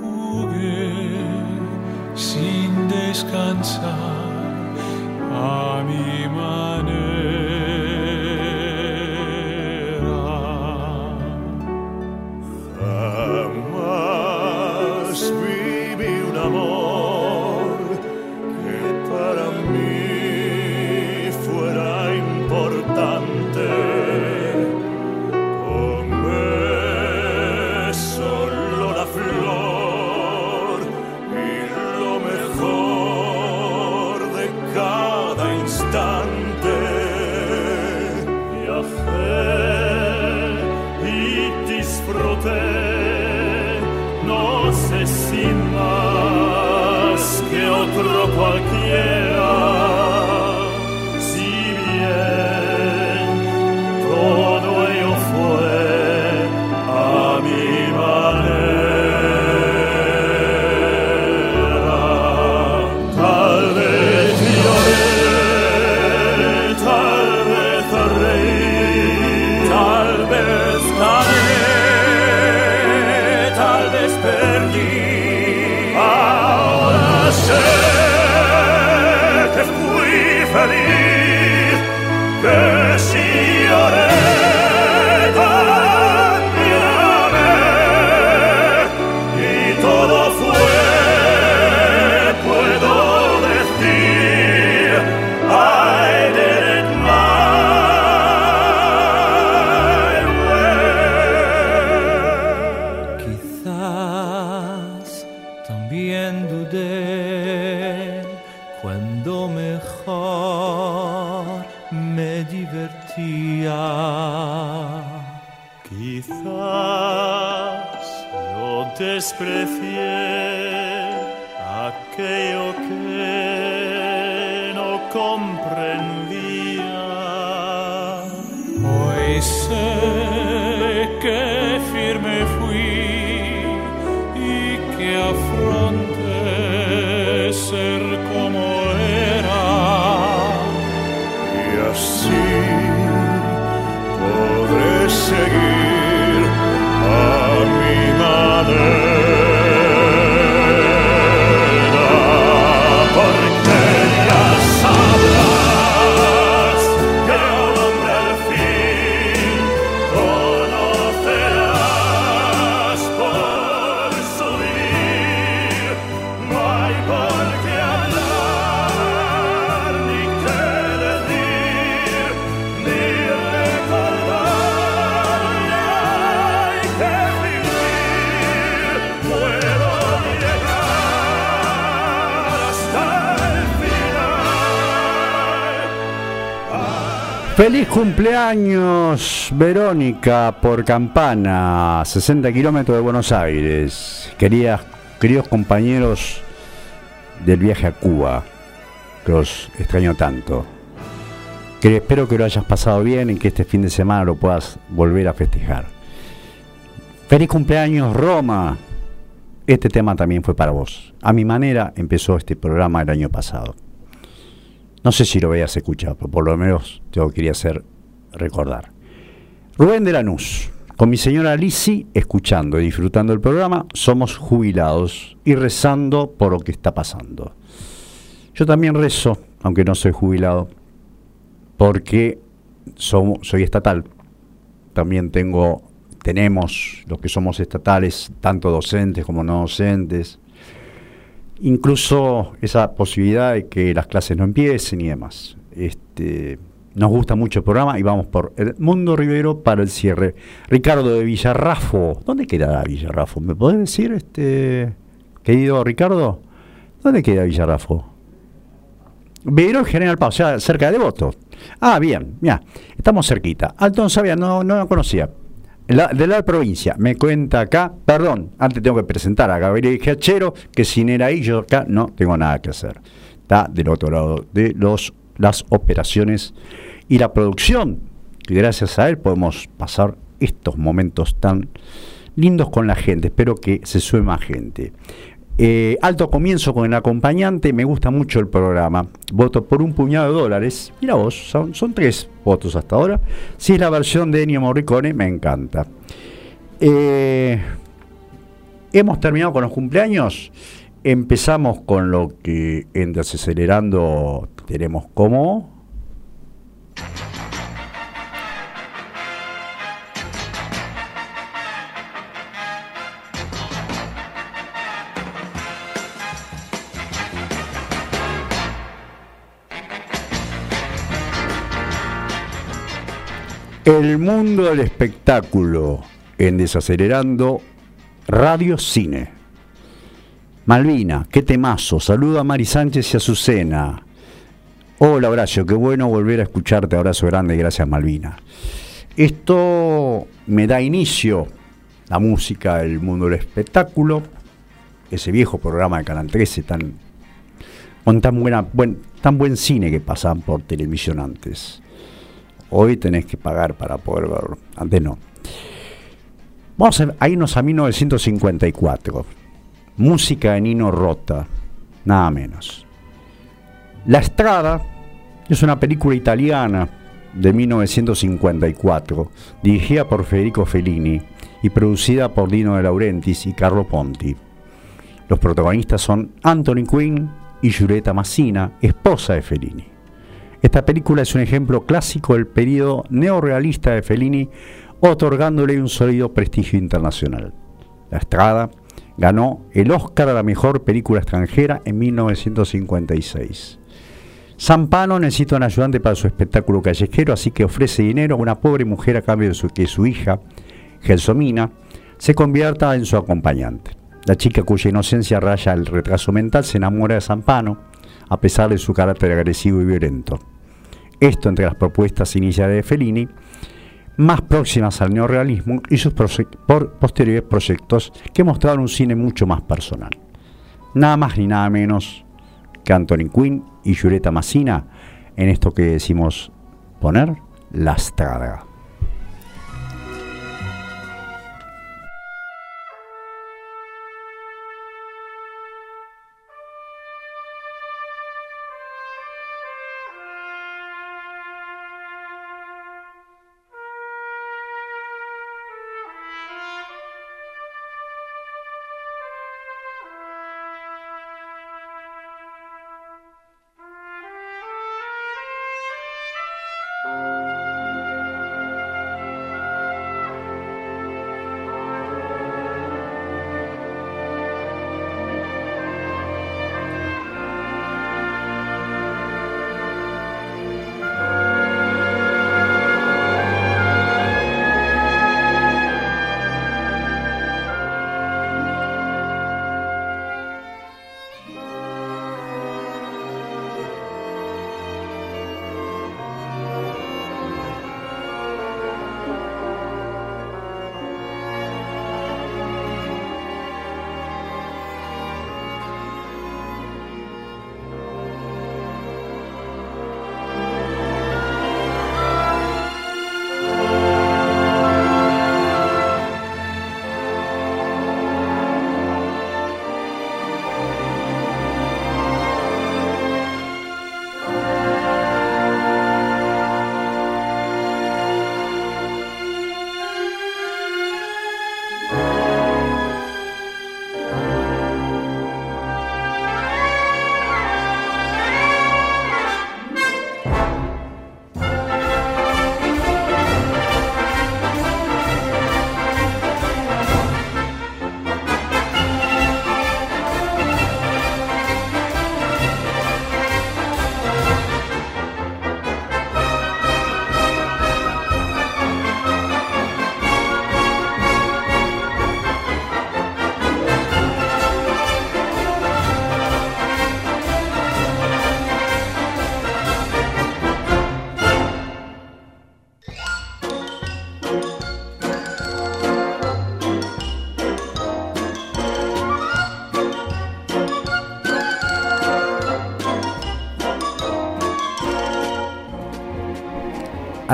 Jugué sin descansar a mi manera. Feliz cumpleaños, Verónica, por Campana, 60 kilómetros de Buenos Aires. Queridas, queridos compañeros del viaje a Cuba, que os extraño tanto. Que espero que lo hayas pasado bien y que este fin de semana lo puedas volver a festejar. Feliz cumpleaños, Roma. Este tema también fue para vos. A mi manera empezó este programa el año pasado. No sé si lo veías escuchado, pero por lo menos te lo quería hacer recordar. Rubén de Lanús, con mi señora Lisi, escuchando y disfrutando el programa, somos jubilados y rezando por lo que está pasando. Yo también rezo, aunque no soy jubilado, porque soy estatal. También tengo, tenemos los que somos estatales, tanto docentes como no docentes, incluso esa posibilidad de que las clases no empiecen y demás. Este, nos gusta mucho el programa y vamos por el Mundo Rivero para el cierre. Ricardo de Villarrafo, ¿dónde queda Villarrafo? ¿Me podés decir, este, querido Ricardo? ¿Dónde queda Villarrafo? Vero General Paz, o sea, cerca de Devoto. Ah, bien, ya, estamos cerquita. Alton sabía, no, no lo conocía. La- de la provincia, me cuenta acá, perdón, antes tengo que presentar a Gabriel Giachero, que sin él ahí yo acá no tengo nada que hacer. Está del otro lado de los, las operaciones y la producción, que gracias a él podemos pasar estos momentos tan lindos con la gente. Espero que se sube más gente. Eh, alto comienzo con el acompañante, me gusta mucho el programa. Voto por un puñado de dólares. Mira vos, son, tres votos hasta ahora. Si es la versión de Ennio Morricone, me encanta. Eh, hemos terminado con los cumpleaños. Empezamos con lo que en Desacelerando tenemos como. El mundo del espectáculo en Desacelerando Radio Cine. Malvina, qué temazo. Saluda a Mari Sánchez y a Azucena. Hola Horacio, qué bueno volver a escucharte. Abrazo grande, gracias Malvina. Esto me da inicio la música del mundo del espectáculo. Ese viejo programa de Canal 13 tan, con tan, buena, buen, tan buen cine que pasaban por televisión antes. Hoy tenés que pagar para poder verlo. Antes no. Vamos a, irnos a 1954. Música de Nino Rota. Nada menos. La Estrada es una película italiana de 1954, dirigida por Federico Fellini y producida por Dino De Laurentiis y Carlo Ponti. Los protagonistas son Anthony Quinn y Giulietta Massina, esposa de Fellini. Esta película es un ejemplo clásico del periodo neorrealista de Fellini, otorgándole un sólido prestigio internacional. La Estrada ganó el Oscar a la mejor película extranjera en 1956. Zampano necesita un ayudante para su espectáculo callejero, así que ofrece dinero a una pobre mujer a cambio de que su hija, Gelsomina, se convierta en su acompañante. La chica cuya inocencia raya el retraso mental se enamora de Zampano, a pesar de su carácter agresivo y violento. Esto, entre las propuestas iniciales de Fellini, más próximas al neorrealismo y sus posteriores proyectos que mostraron un cine mucho más personal. Nada más ni nada menos que Anthony Quinn y Julieta Massina en esto que decimos poner la estrada.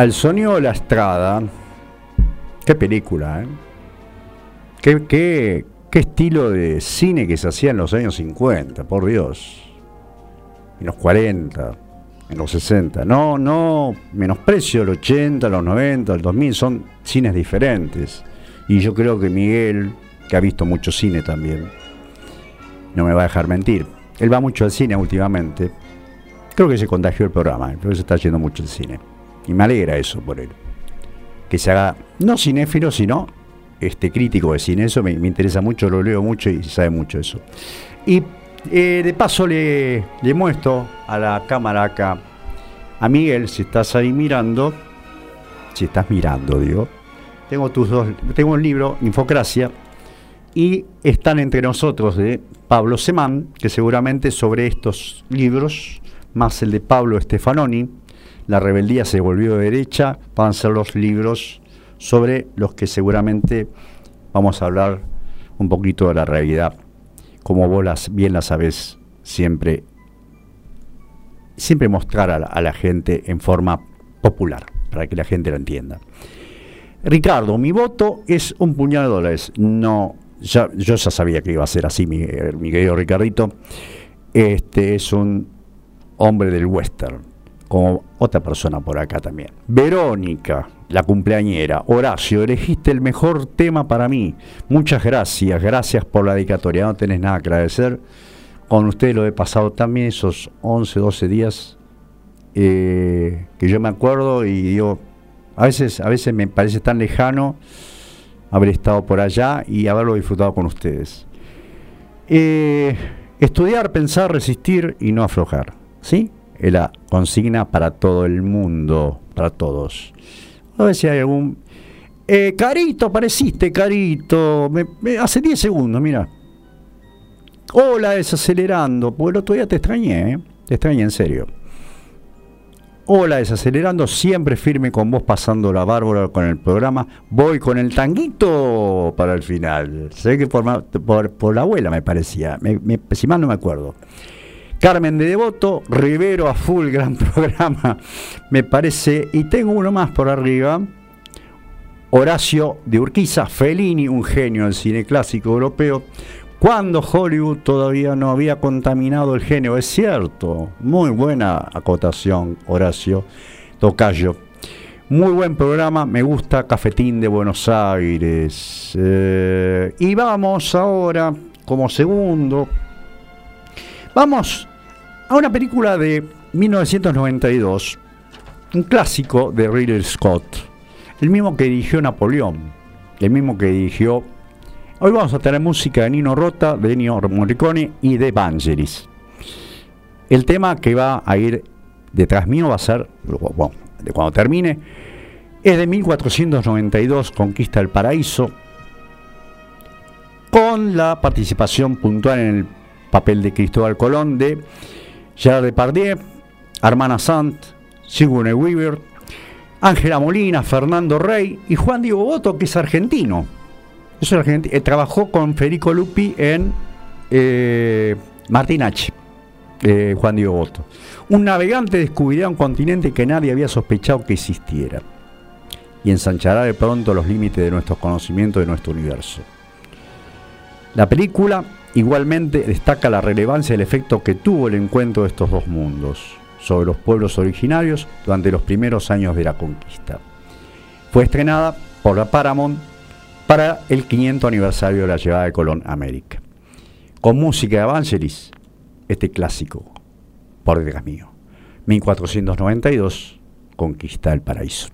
Al sonido de la estrada, qué película, ¿eh? Qué, qué- qué estilo de cine que se hacía en los años 50, por Dios. En los 40, en los 60. No, no menosprecio el 80, los 90, el 2000, son cines diferentes. Y yo creo que Miguel, que ha visto mucho cine también, no me va a dejar mentir. Él va mucho al cine últimamente. Creo que se contagió el programa, creo que se está yendo mucho al cine. Y me alegra eso por él. Que se haga, no cinéfilo, sino este crítico de cine. Eso me, me interesa mucho, lo leo mucho y sabe mucho eso. Y eh, de paso le, le muestro a la cámara acá, a Miguel, si estás ahí mirando, si estás mirando, digo, tengo tus dos, tengo un libro, Infocracia, y están entre nosotros de Pablo Semán, que seguramente sobre estos libros, más el de Pablo Stefanoni, La rebeldía se volvió de derecha, van a ser los libros sobre los que seguramente vamos a hablar un poquito de la realidad, como vos las, bien la sabés siempre, siempre mostrar a la, la gente en forma popular, para que la gente lo entienda. Ricardo, mi voto es un puñado de dólares. No, ya, yo ya sabía que iba a ser así, mi, mi querido Ricardito. Este es un hombre del western, como otra persona por acá también. Verónica, la cumpleañera. Horacio, elegiste el mejor tema para mí. Muchas gracias, gracias por la dedicatoria. No tenés nada que agradecer. Con usted lo he pasado también esos 11, 12 días eh, que yo me acuerdo y digo, a veces, a veces me parece tan lejano haber estado por allá y haberlo disfrutado con ustedes. Eh, estudiar, pensar, resistir y no aflojar. ¿Sí? Es la consigna para todo el mundo, para todos. A ver si hay algún. Eh, carito, apareciste, Carito. Hace 10 segundos, mira. Hola, desacelerando. Porque el otro día te extrañé, ¿eh? Te extrañé en serio. Hola, desacelerando, siempre firme con vos pasando la bárbara con el programa. Voy con el tanguito para el final. Sé que por, por- la abuela me parecía, me- si mal no me acuerdo. Carmen de Devoto, Rivero a full, gran programa, me parece. Y tengo uno más por arriba. Horacio de Urquiza, Fellini, un genio del cine clásico europeo, cuando Hollywood todavía no había contaminado el género, es cierto, muy buena acotación, Horacio Tocayo. Muy buen programa, me gusta Cafetín de Buenos Aires. Eh, y vamos ahora, como segundo, vamos a una película de 1992, un clásico de Ridley Scott, el mismo que dirigió Napoleón, el mismo que dirigió... Hoy vamos a tener música de Nino Rota, de Ennio Morricone y de Vangelis. El tema que va a ir detrás mío va a ser, bueno, de cuando termine, es de 1492, Conquista del Paraíso, con la participación puntual en el papel de Cristóbal Colón de Gerard Depardieu, Armana Sant, Sigourney Weaver, Ángela Molina, Fernando Rey y Juan Diego Boto, que es argentino. Es argenti- eh, trabajó con Federico Lupi en eh, Martín H. eh, Juan Diego Boto. Un navegante descubrirá un continente que nadie había sospechado que existiera y ensanchará de pronto los límites de nuestros conocimientos de nuestro universo. La película igualmente destaca la relevancia del efecto que tuvo el encuentro de estos dos mundos sobre los pueblos originarios durante los primeros años de la conquista. Fue estrenada por la Paramount para el 500 aniversario de la llegada de Colón a América. Con música de Evangelis, este clásico, por detrás mío. 1492, Conquista del Paraíso.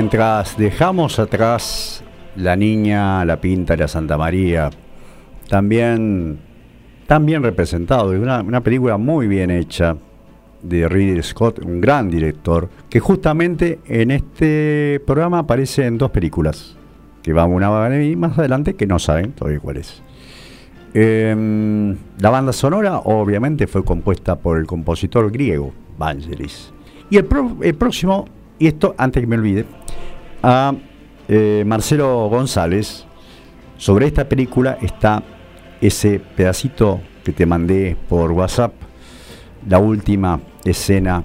Mientras dejamos atrás la niña, la pinta la Santa María, también, también representado, una, una película muy bien hecha de Ridley Scott, un gran director, que justamente en este programa aparece en dos películas, que vamos a ver más adelante, que no saben todavía cuál es. Em, la banda sonora obviamente fue compuesta por el compositor griego Vangelis. Y el próximo, y esto antes que me olvide, a eh, Marcelo González, sobre esta película está ese pedacito que te mandé por WhatsApp, la última escena,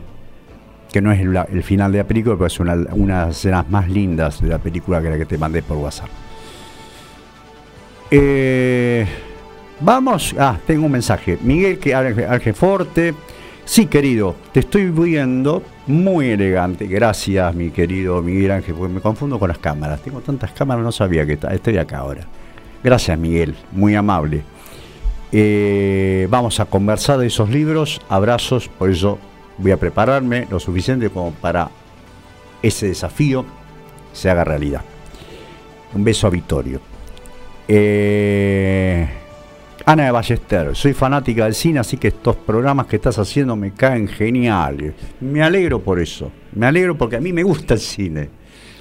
que no es el, final de la película, pero es una, una de las escenas más lindas de la película que la que te mandé por WhatsApp. Eh, vamos, ah, tengo un mensaje. Miguel que Forte. Sí, querido, te estoy viendo muy elegante. Gracias, mi querido Miguel Ángel, porque me confundo con las cámaras. Tengo tantas cámaras, no sabía que estoy acá ahora. Gracias, Miguel, muy amable. Eh, vamos a conversar de esos libros. Abrazos, por eso voy a prepararme lo suficiente como para ese desafío se haga realidad. Un beso a Vittorio. Eh, Ana de Ballester, soy fanática del cine, así que estos programas que estás haciendo me caen geniales. Me alegro por eso. Me alegro porque a mí me gusta el cine.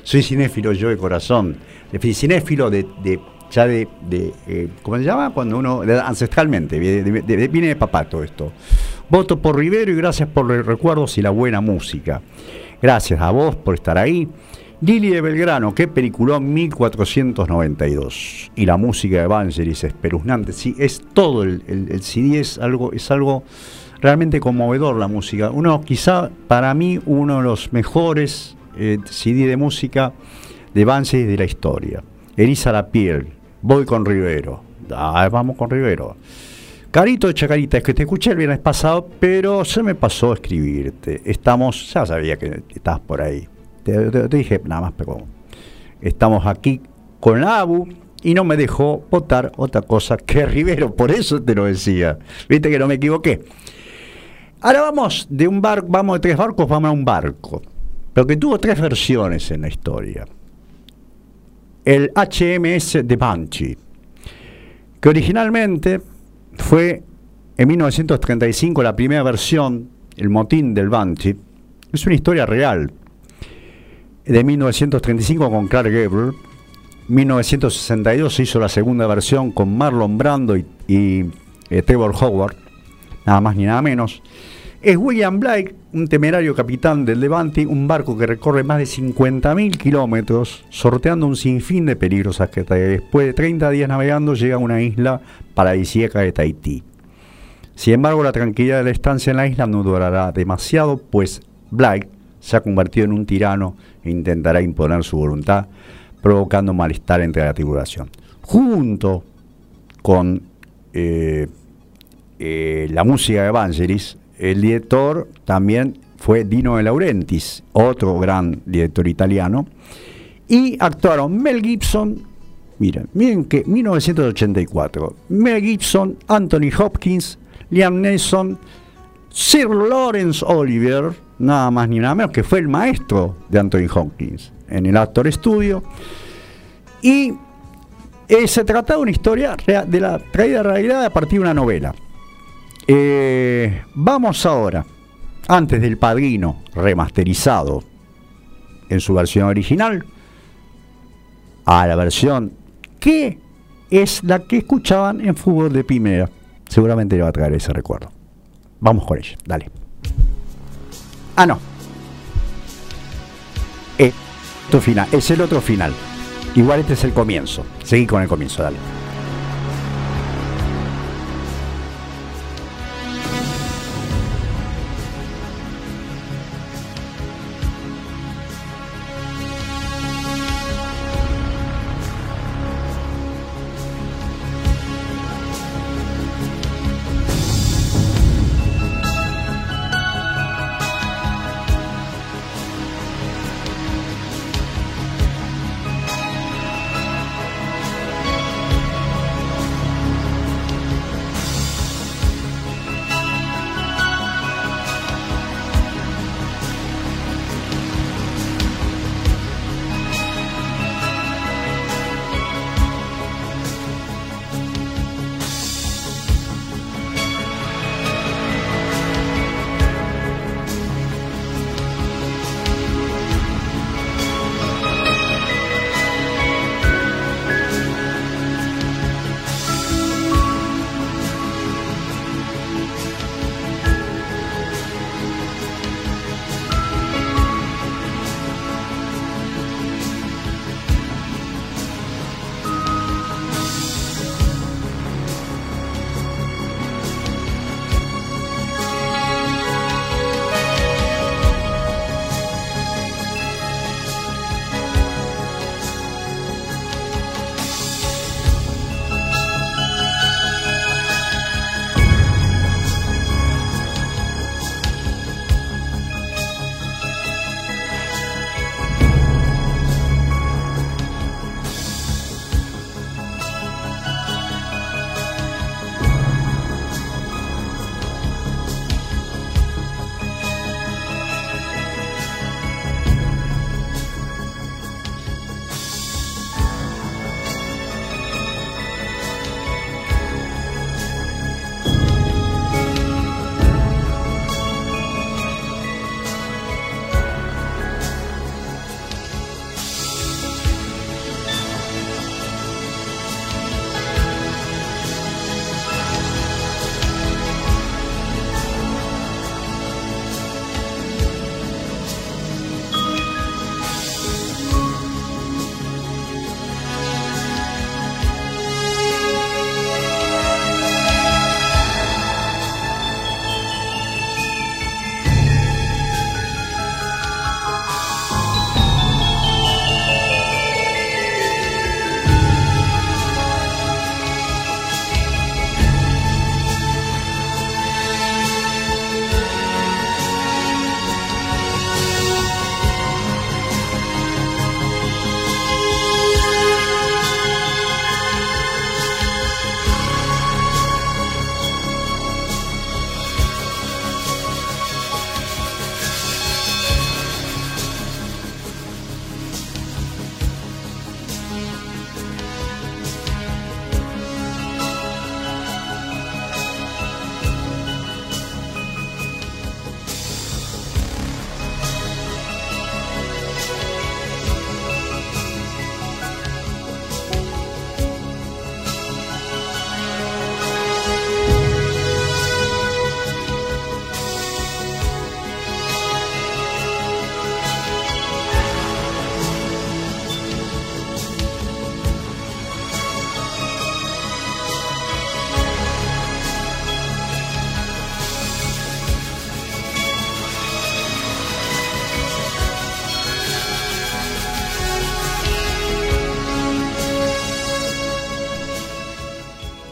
Soy cinéfilo yo de corazón. Cinéfilo de, de- ya de, eh, ¿cómo se llama? Cuando uno, ancestralmente, viene de papá todo esto. Voto por Rivero y gracias por los recuerdos y la buena música. Gracias a vos por estar ahí. Lili de Belgrano, que peliculón 1492. Y la música de Vangelis espeluznante. Sí, es todo el, CD, es algo, es algo realmente conmovedor la música. Uno, quizá para mí, uno de los mejores eh, CD de música de Vangelis de la historia. Eriza la piel, voy con Rivero. Ah, vamos con Rivero. Carito de Chacarita, es que te escuché el viernes pasado, pero se me pasó a escribirte. Estamos, ya sabía que estabas por ahí. Te, dije nada más, pero estamos aquí con la ABU y no me dejó votar otra cosa que Rivero, por eso te lo decía. Viste que no me equivoqué. Ahora vamos de un barco, vamos de tres barcos, vamos a un barco. Pero que tuvo tres versiones en la historia. El HMS de Banshee, que originalmente fue en 1935 la primera versión, el motín del Banshee. Es una historia real. De 1935 con Clark Gable. 1962 se hizo la segunda versión con Marlon Brando y, y, eh, Howard. Nada más ni nada menos. Es William Blake, un temerario capitán del Levante, un barco que recorre más de 50.000 kilómetros, sorteando un sinfín de peligros hasta que después de 30 días navegando llega a una isla paradisíaca de Tahití. Sin embargo, la tranquilidad de la estancia en la isla no durará demasiado, pues Blake se ha convertido en un tirano e intentará imponer su voluntad, provocando malestar entre la tripulación. Junto con eh, eh, la música de Evangelis, el director también fue Dino De Laurentiis, otro gran director italiano, y actuaron Mel Gibson, miren, miren que 1984, Mel Gibson, Anthony Hopkins, Liam Neeson, Sir Lawrence Oliver, nada más ni nada menos, que fue el maestro de Anthony Hopkins en el Actor Studio, y eh, se trata de una historia de la traída realidad a partir de una novela. Eh, vamos ahora, antes del Padrino remasterizado en su versión original, a la versión que es la que escuchaban en fútbol de primera. Seguramente le va a traer ese recuerdo. Vamos con ella, dale. Ah, no. Eh, final, es el otro final. Igual este es el comienzo. Seguí con el comienzo, dale.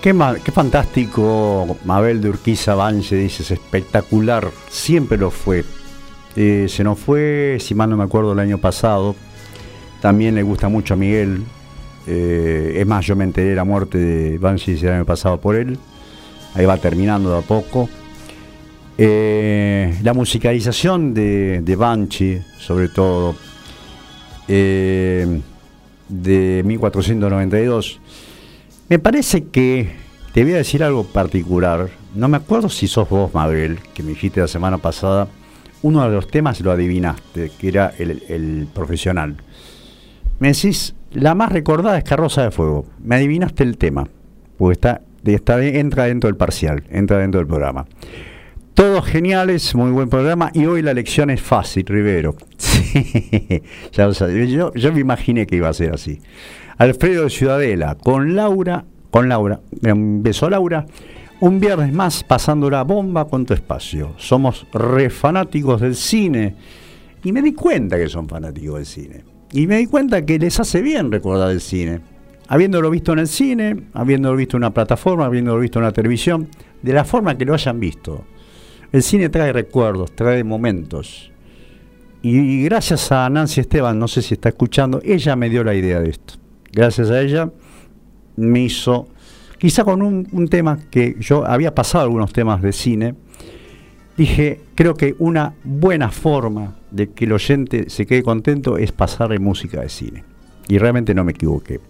Qué, qué fantástico, Mabel de Urquiza Banche, dices, espectacular, siempre lo fue. Eh, se nos fue, si mal no me acuerdo, el año pasado. También le gusta mucho a Miguel. Eh, es más, yo me enteré de la muerte de Banshee el año pasado por él. Ahí va terminando de a poco. Eh, la musicalización de, de sobre todo, de 1492, me parece que te voy a decir algo particular. No me acuerdo si sos vos, Mabel, que me dijiste la semana pasada. Uno de los temas lo adivinaste, que era el, profesional. Me decís, la más recordada es Carroza de Fuego. Me adivinaste el tema, porque está, está- entra dentro del parcial, entra dentro del programa. Todos geniales, muy buen programa. Y hoy la lección es fácil, Rivero. Sí, yo me imaginé que iba a ser así. Alfredo de Ciudadela, con Laura, con Laura, un beso a Laura. Un viernes más pasando la bomba con tu espacio. Somos re fanáticos del cine. Y me di cuenta que son fanáticos del cine. Y me di cuenta que les hace bien recordar el cine. Habiéndolo visto en el cine, habiéndolo visto en una plataforma, habiéndolo visto en la televisión, de la forma que lo hayan visto. El cine trae recuerdos, trae momentos. Y gracias a Nancy Esteban, no sé si está escuchando, ella me dio la idea de esto. Gracias a ella me hizo, quizá con un, tema que yo había pasado algunos temas de cine, dije, creo que una buena forma de que el oyente se quede contento es pasarle música de cine. Y realmente no me equivoqué.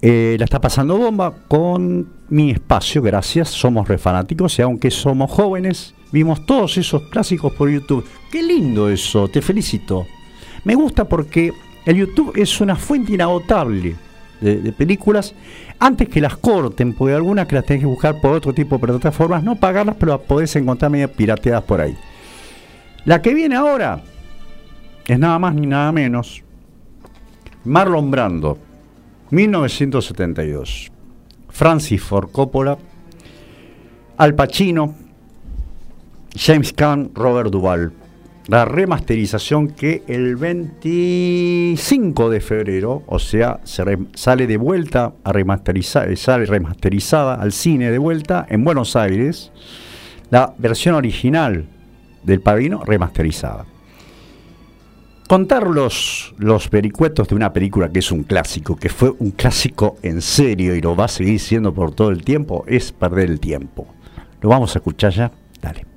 Eh, la está pasando bomba con mi espacio, gracias. Somos refanáticos y aunque somos jóvenes, vimos todos esos clásicos por YouTube. Qué lindo eso, te felicito. Me gusta porque el YouTube es una fuente inagotable de, películas antes que las corten, porque algunas que las tenés que buscar por otro tipo de plataformas, no pagarlas, pero las podés encontrar medio pirateadas por ahí. La que viene ahora es nada más ni nada menos Marlon Brando, 1972. Francis Ford Coppola, Al Pacino, James Caan, Robert Duvall. La remasterización que el 25 de febrero, o sea, sale de vuelta a remasterizar, eh, sale remasterizada al cine de vuelta en Buenos Aires, la versión original del Padrino remasterizada. Contar los, los vericuetos de una película que es un clásico, que fue un clásico en serio y lo va a seguir siendo por todo el tiempo, es perder el tiempo. Lo vamos a escuchar ya. Dale.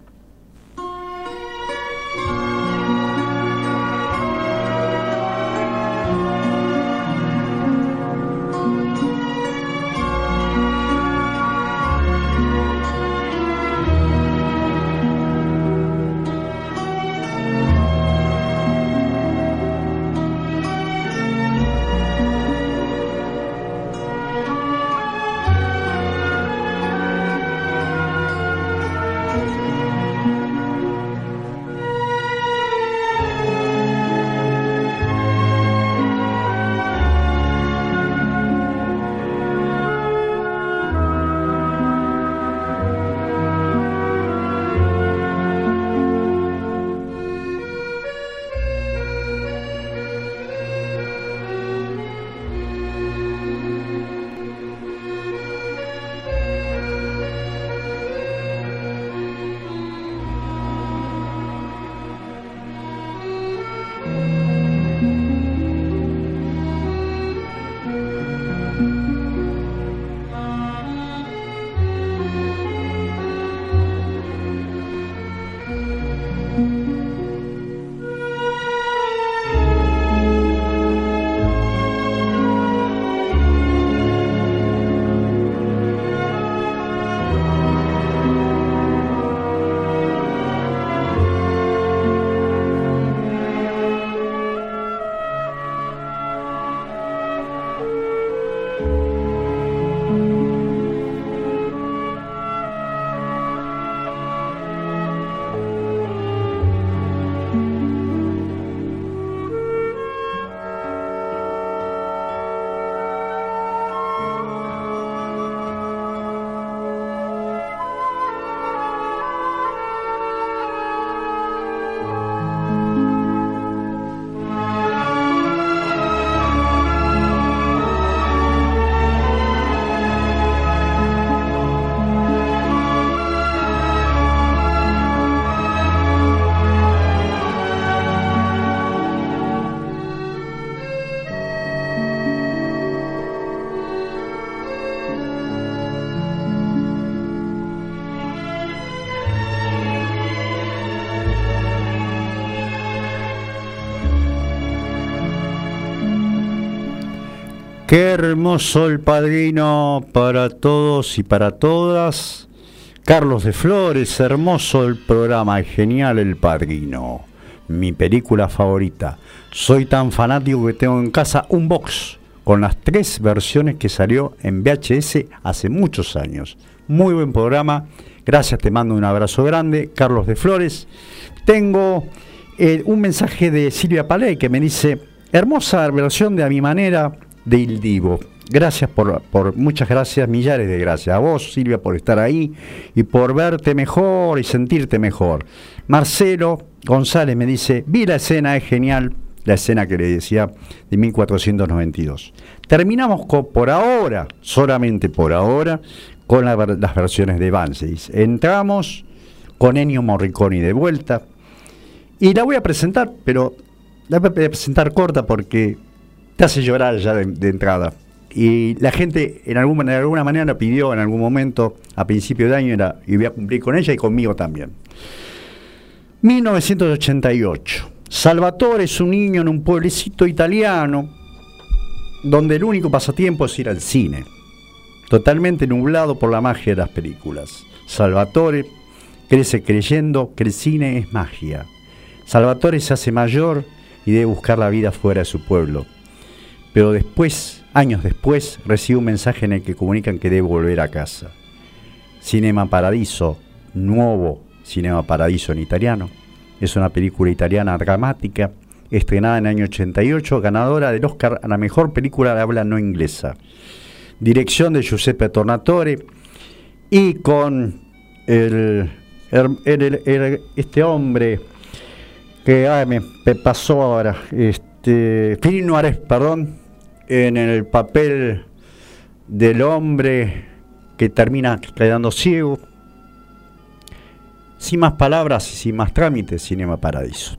Qué hermoso el padrino para todos y para todas. Carlos de Flores, hermoso el programa, genial el padrino. Mi película favorita. Soy tan fanático que tengo en casa un box con las tres versiones que salió en VHS hace muchos años. Muy buen programa. Gracias, te mando un abrazo grande. Carlos de Flores. Tengo eh, un mensaje de Silvia Paley que me dice, hermosa versión de A mi manera de Il Divo. Gracias por, por, muchas gracias, millares de gracias a vos, Silvia, por estar ahí y por verte mejor y sentirte mejor. Marcelo González me dice, vi la escena, es genial, la escena que le decía de 1492. Terminamos por ahora, solamente por ahora, con la, las versiones de Vangelis. Entramos con Ennio Morricone de vuelta y la voy a presentar, pero la voy a presentar corta porque te hace llorar ya de, entrada. Y la gente en alguna, de alguna manera pidió en algún momento, a principio de año, y voy a cumplir con ella y conmigo también. 1988. Salvatore es un niño en un pueblecito italiano donde el único pasatiempo es ir al cine, totalmente nublado por la magia de las películas. Salvatore crece creyendo que el cine es magia. Salvatore se hace mayor y debe buscar la vida fuera de su pueblo. Pero después, años después, recibe un mensaje en el que comunican que debe volver a casa. Cinema Paradiso, nuevo Cinema Paradiso en italiano. Es una película italiana dramática, estrenada en el año 88, ganadora del Oscar a la mejor película de habla no inglesa. Dirección de Giuseppe Tornatore y con el, este hombre que ay, me, me, pasó ahora, este, Philippe Noiret, perdón, en el papel del hombre que termina quedando ciego. Sin más palabras y sin más trámites, Cinema Paradiso.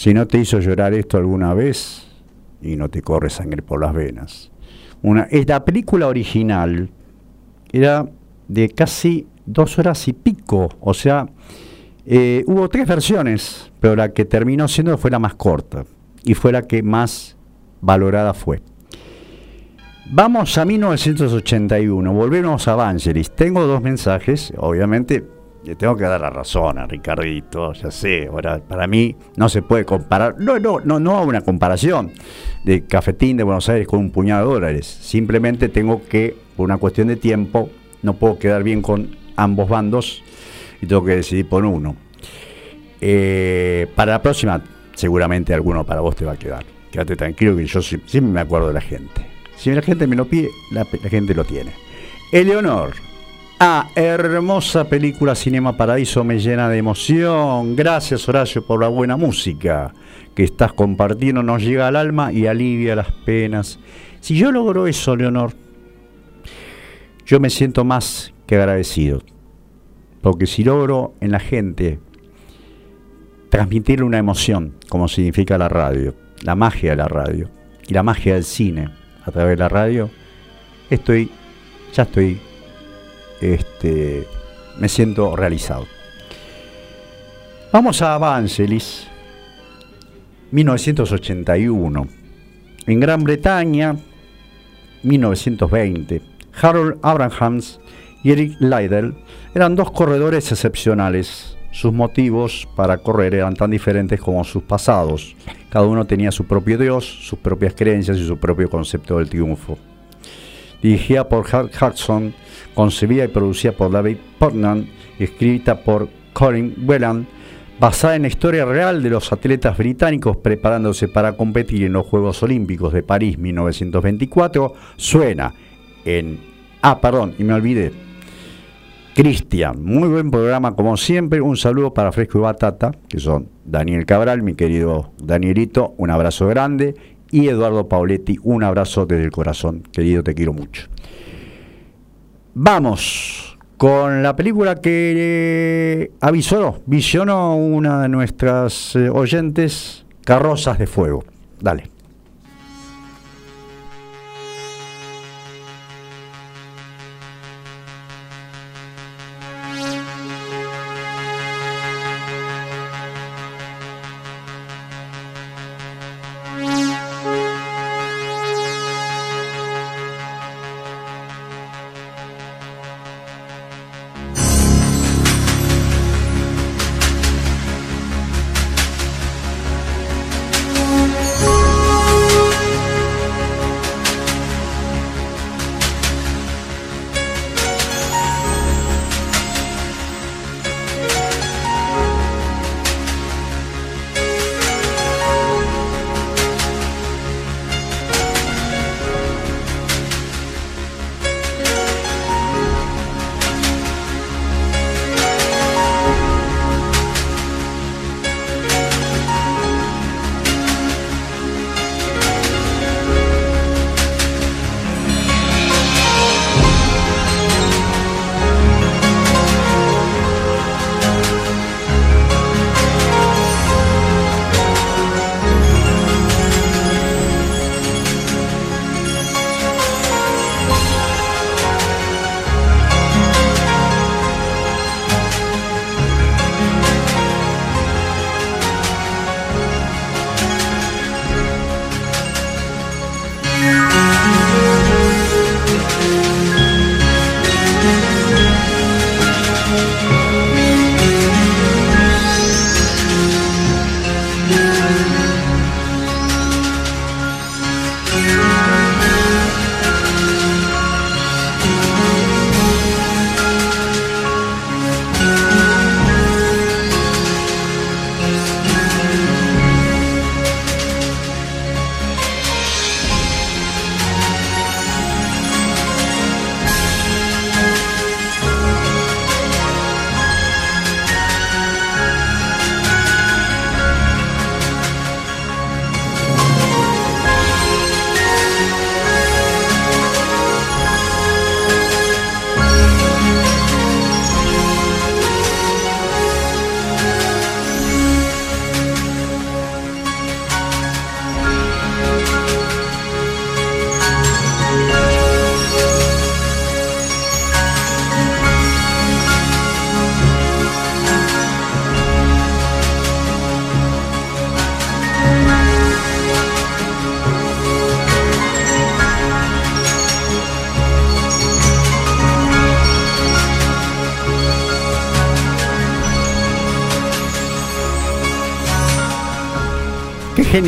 Si no te hizo llorar esto alguna vez y no te corre sangre por las venas. Una, la película original era de casi dos horas y pico, o sea, eh, hubo tres versiones, pero la que terminó siendo fue la más corta y fue la que más valorada fue. Vamos a 1981, volvemos a Vangelis. Tengo dos mensajes, obviamente le tengo que dar la razón a Ricardito, ya sé, ahora para mí no se puede comparar, no, no, no, no hago una comparación de Cafetín de Buenos Aires con un puñado de dólares, simplemente tengo que, por una cuestión de tiempo, no puedo quedar bien con ambos bandos y tengo que decidir por uno. Eh, para la próxima, seguramente alguno para vos te va a quedar. Quédate tranquilo que yo sie- siempre me acuerdo de la gente. Si la gente me lo pide, la gente lo tiene. Eleonor. Ah, hermosa película Cinema Paradiso me llena de emoción. Gracias Horacio por la buena música que estás compartiendo. Nos llega al alma y alivia las penas. Si yo logro eso, Leonor, yo me siento más que agradecido. Porque si logro en la gente transmitirle una emoción, como significa la radio, la magia de la radio y la magia del cine a través de la radio, estoy, ya estoy, este, me siento realizado. Vamos a Vangelis, 1981. En Gran Bretaña, 1920, Harold Abrahams y Eric Liddell eran dos corredores excepcionales. Sus motivos para correr eran tan diferentes como sus pasados. Cada uno tenía su propio Dios, sus propias creencias y su propio concepto del triunfo. Dirigida por Hal Hudson, concebida y producida por David y escrita por Colin Whelan, basada en la historia real de los atletas británicos preparándose para competir en los Juegos Olímpicos de París 1924, suena en... Ah, perdón, y me olvidé. Cristian, muy buen programa como siempre. Un saludo para Fresco y Batata, que son Daniel Cabral, mi querido Danielito, un abrazo grande. Y Eduardo Pauletti, un abrazo desde el corazón. Querido, te quiero mucho. Vamos con la película que avisó, visionó una de nuestras eh, oyentes, Carrozas de Fuego. Dale.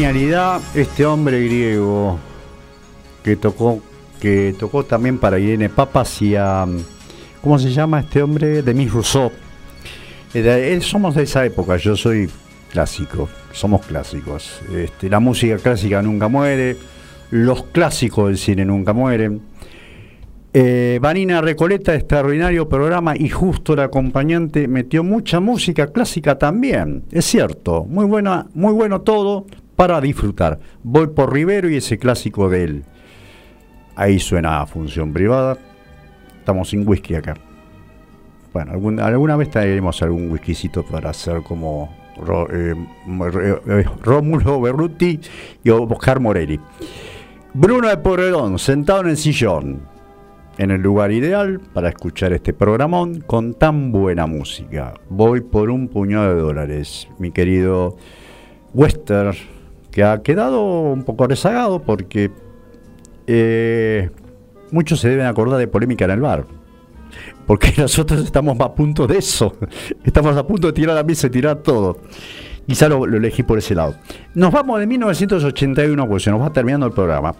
Genialidad este hombre griego que tocó que tocó también para Irene Papas y a ¿cómo se llama este hombre? Demis Rousseau. Eh, somos de esa época, yo soy clásico, somos clásicos. Este, la música clásica nunca muere, los clásicos del cine nunca mueren. Eh, Vanina Recoleta, extraordinario programa y justo el acompañante metió mucha música clásica también. Es cierto, muy buena, muy bueno todo para disfrutar. Voy por Rivero y ese clásico de él. Ahí suena función privada. Estamos sin whisky acá. Bueno, alguna vez traeremos algún whiskycito para hacer como Ro- eh, eh, eh, Rómulo Berruti y Oscar Morelli. Bruno de Porredón, sentado en el sillón, en el lugar ideal para escuchar este programón con tan buena música. Voy por un puñado de dólares, mi querido Wester, que ha quedado un poco rezagado porque eh, muchos se deben acordar de polémica en el bar. Porque nosotros estamos a punto de eso. Estamos a punto de tirar la mesa y tirar todo. Quizá lo, elegí por ese lado. Nos vamos de 1981, pues se nos va terminando el programa.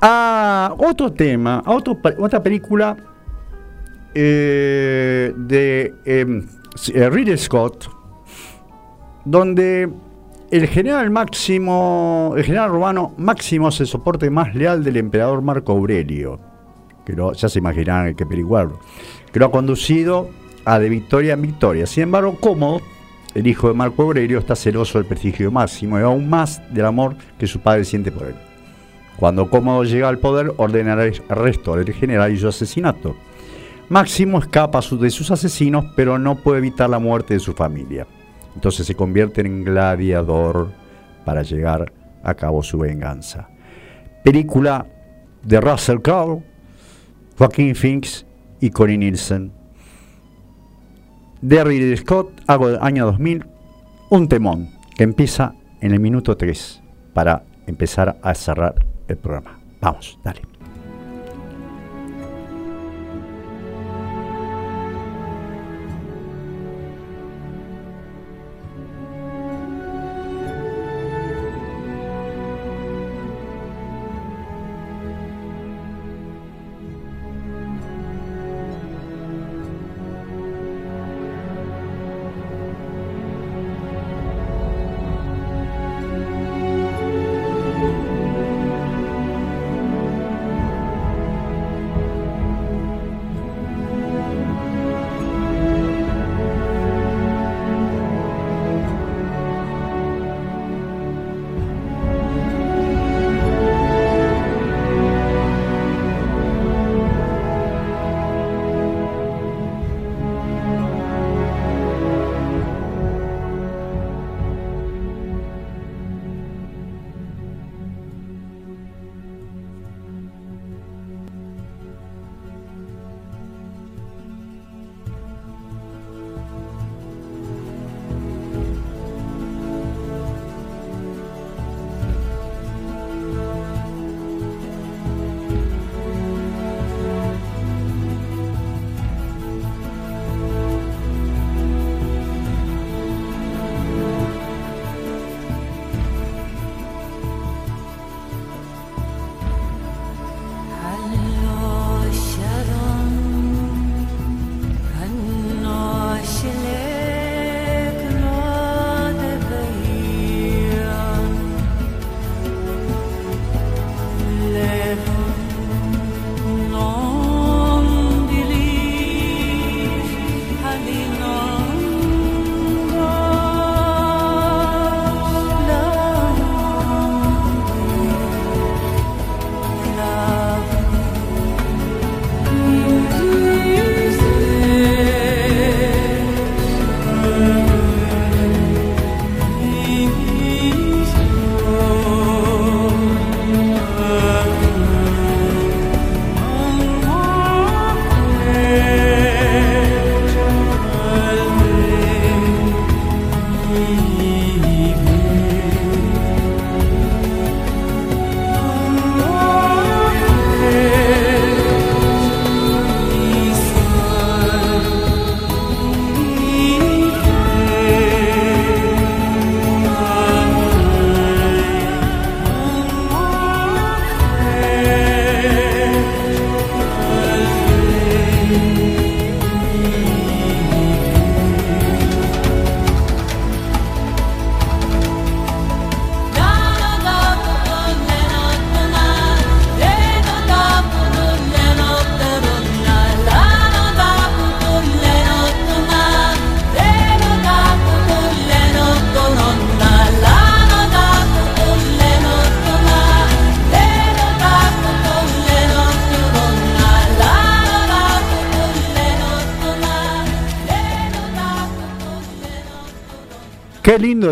A otro tema, a otro otra película eh, de em, eh, Ridley Scott, donde el general Máximo, el general romano Máximo es el soporte más leal del emperador Marco Aurelio, ya se imaginarán que periguarlo, que lo ha conducido a de victoria en victoria. Sin embargo, Cómodo, el hijo de Marco Aurelio, está celoso del prestigio Máximo y aún más del amor que su padre siente por él. Cuando Cómodo llega al poder, ordena el arresto del general y su asesinato. Máximo escapa de sus asesinos, pero no puede evitar la muerte de su familia. Entonces se convierte en gladiador para llegar a cabo su venganza. Película de Russell Crowe, Joaquín Phoenix y Connie Nielsen. De Scott, hago del año 2000, un temón que empieza en el minuto 3 para empezar a cerrar el programa. Vamos, dale.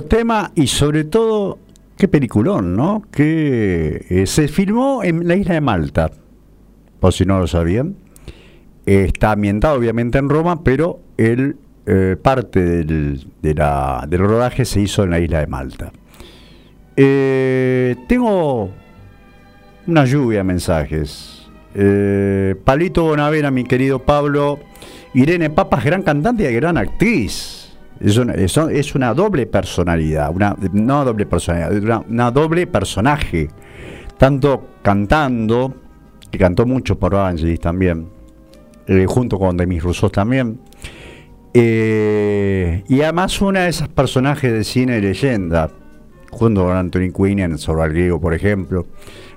Tema y sobre todo, qué peliculón, ¿no? Que eh, se filmó en la isla de Malta, por si no lo sabían. Está ambientado obviamente en Roma, pero el eh, parte del, de la- del rodaje se hizo en la isla de Malta. Eh, tengo una lluvia de mensajes. Palito Bonavera, mi querido Pablo. Irene Papas, gran cantante y gran actriz. Es una, es- una doble personalidad, una, no doble personalidad, una, una doble personaje. Tanto cantando, que cantó mucho por Angelis también, eh, junto con Demis Rousseau también. Eh, y además una de esas personajes de cine de leyenda, junto con Anthony Quinn en Sobre el Griego, por ejemplo.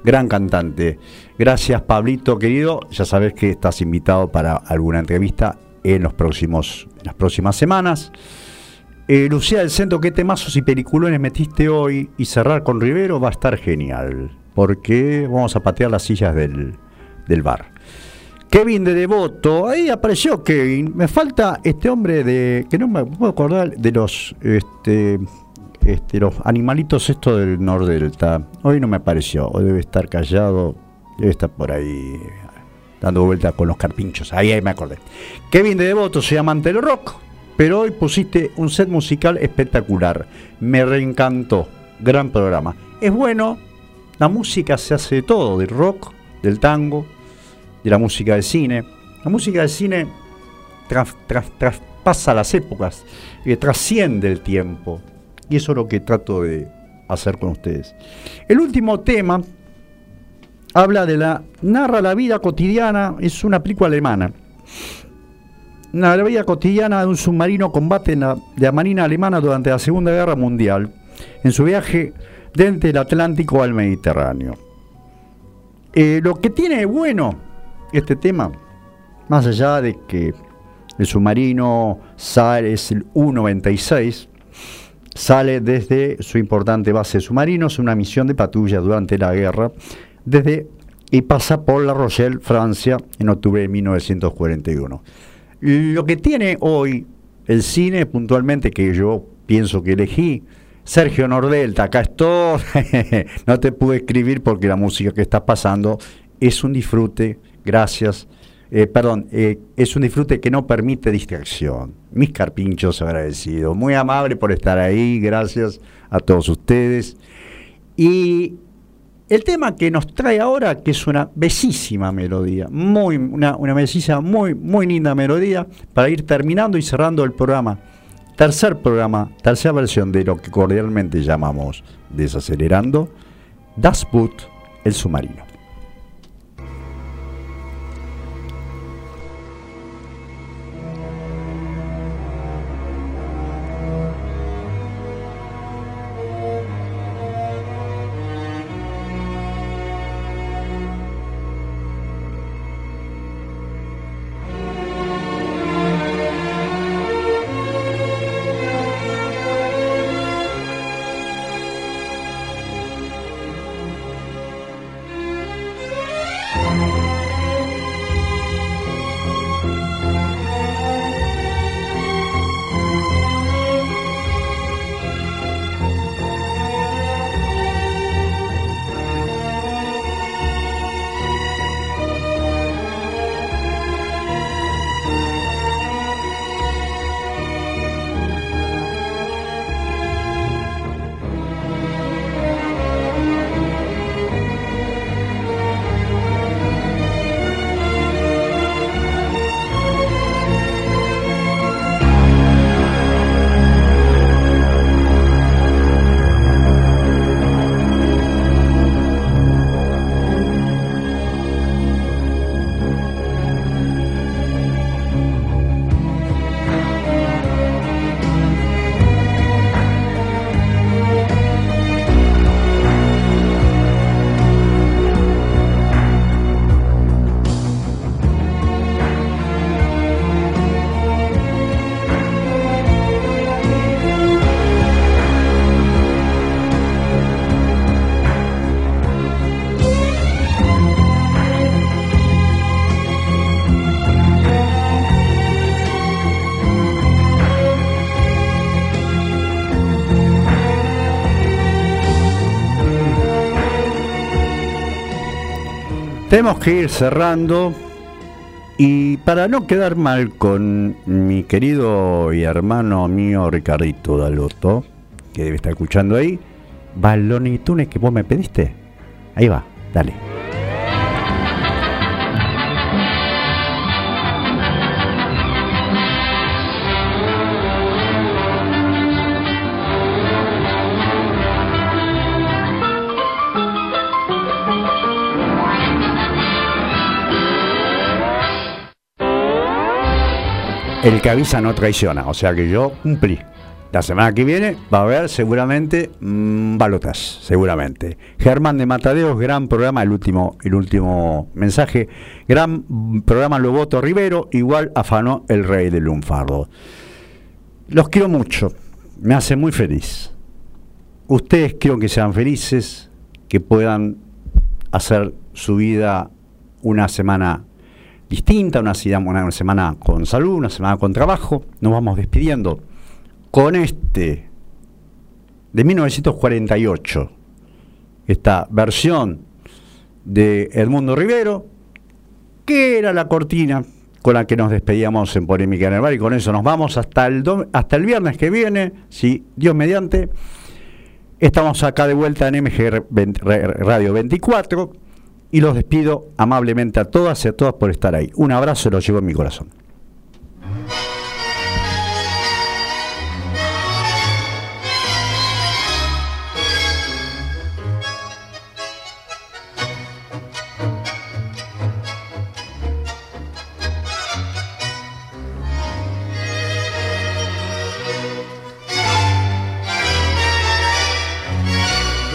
Gran cantante. Gracias, Pablito, querido. Ya sabes que estás invitado para alguna entrevista en, los próximos, en las próximas semanas. Eh, Lucía del Centro, ¿qué temazos y peliculones metiste hoy? Y cerrar con Rivero va a estar genial, porque vamos a patear las sillas del, del bar. Kevin de Devoto, ahí apareció Kevin. Me falta este hombre de. que no me puedo acordar de los. Este, este, los animalitos estos del Nordelta. Hoy no me apareció, hoy debe estar callado, debe estar por ahí dando vueltas con los carpinchos. Ahí, ahí me acordé. Kevin de Devoto se llama del rock, pero hoy pusiste un set musical espectacular. Me reencantó. Gran programa. Es bueno, la música se hace de todo, del rock, del tango, de la música de cine. La música de cine tras- tras- traspasa las épocas, eh, trasciende el tiempo. Y eso es lo que trato de hacer con ustedes. El último tema habla de la. narra la vida cotidiana, es una película alemana. La vida cotidiana de un submarino combate de la Marina Alemana durante la Segunda Guerra Mundial, en su viaje desde el Atlántico al Mediterráneo. Eh, lo que tiene bueno este tema, más allá de que el submarino sale, es el U-96, sale desde su importante base de submarinos, una misión de patrulla durante la guerra, desde y pasa por La Rochelle, Francia, en octubre de 1941. Lo que tiene hoy el cine, puntualmente, que yo pienso que elegí, Sergio Nordelta, acá estoy, no te pude escribir porque la música que estás pasando es un disfrute, gracias. Eh, perdón, eh, es un disfrute que no permite distracción. Mis carpinchos agradecidos. Muy amable por estar ahí, gracias a todos ustedes. Y el tema que nos trae ahora, que es una bellísima melodía, muy, una, una bellísima, muy, muy linda melodía, para ir terminando y cerrando el programa. Tercer programa, tercera versión de lo que cordialmente llamamos Desacelerando, Das Boot, el submarino. Tenemos que ir cerrando y para no quedar mal con mi querido y hermano mío Ricardito Daloto, que debe estar escuchando ahí, va el Looney Tunes que vos me pediste. Ahí va, dale. El que avisa no traiciona, o sea que yo cumplí. La semana que viene va a haber seguramente mm, balotas, seguramente. Germán de Matadeos, gran programa, el último, el último mensaje. Gran mm, programa Loboto Rivero, igual afanó el rey del lunfardo. Los quiero mucho, me hace muy feliz. Ustedes quiero que sean felices, que puedan hacer su vida una semana distinta, una, una semana con salud, una semana con trabajo. Nos vamos despidiendo con este de 1948, esta versión de Edmundo Rivero, que era la cortina con la que nos despedíamos en Polémica en el Bar y con eso nos vamos hasta el, hasta el viernes que viene, si Dios mediante. Estamos acá de vuelta en MG Radio 24 y los despido amablemente a todas y a todas por estar ahí. Un abrazo los llevo en mi corazón.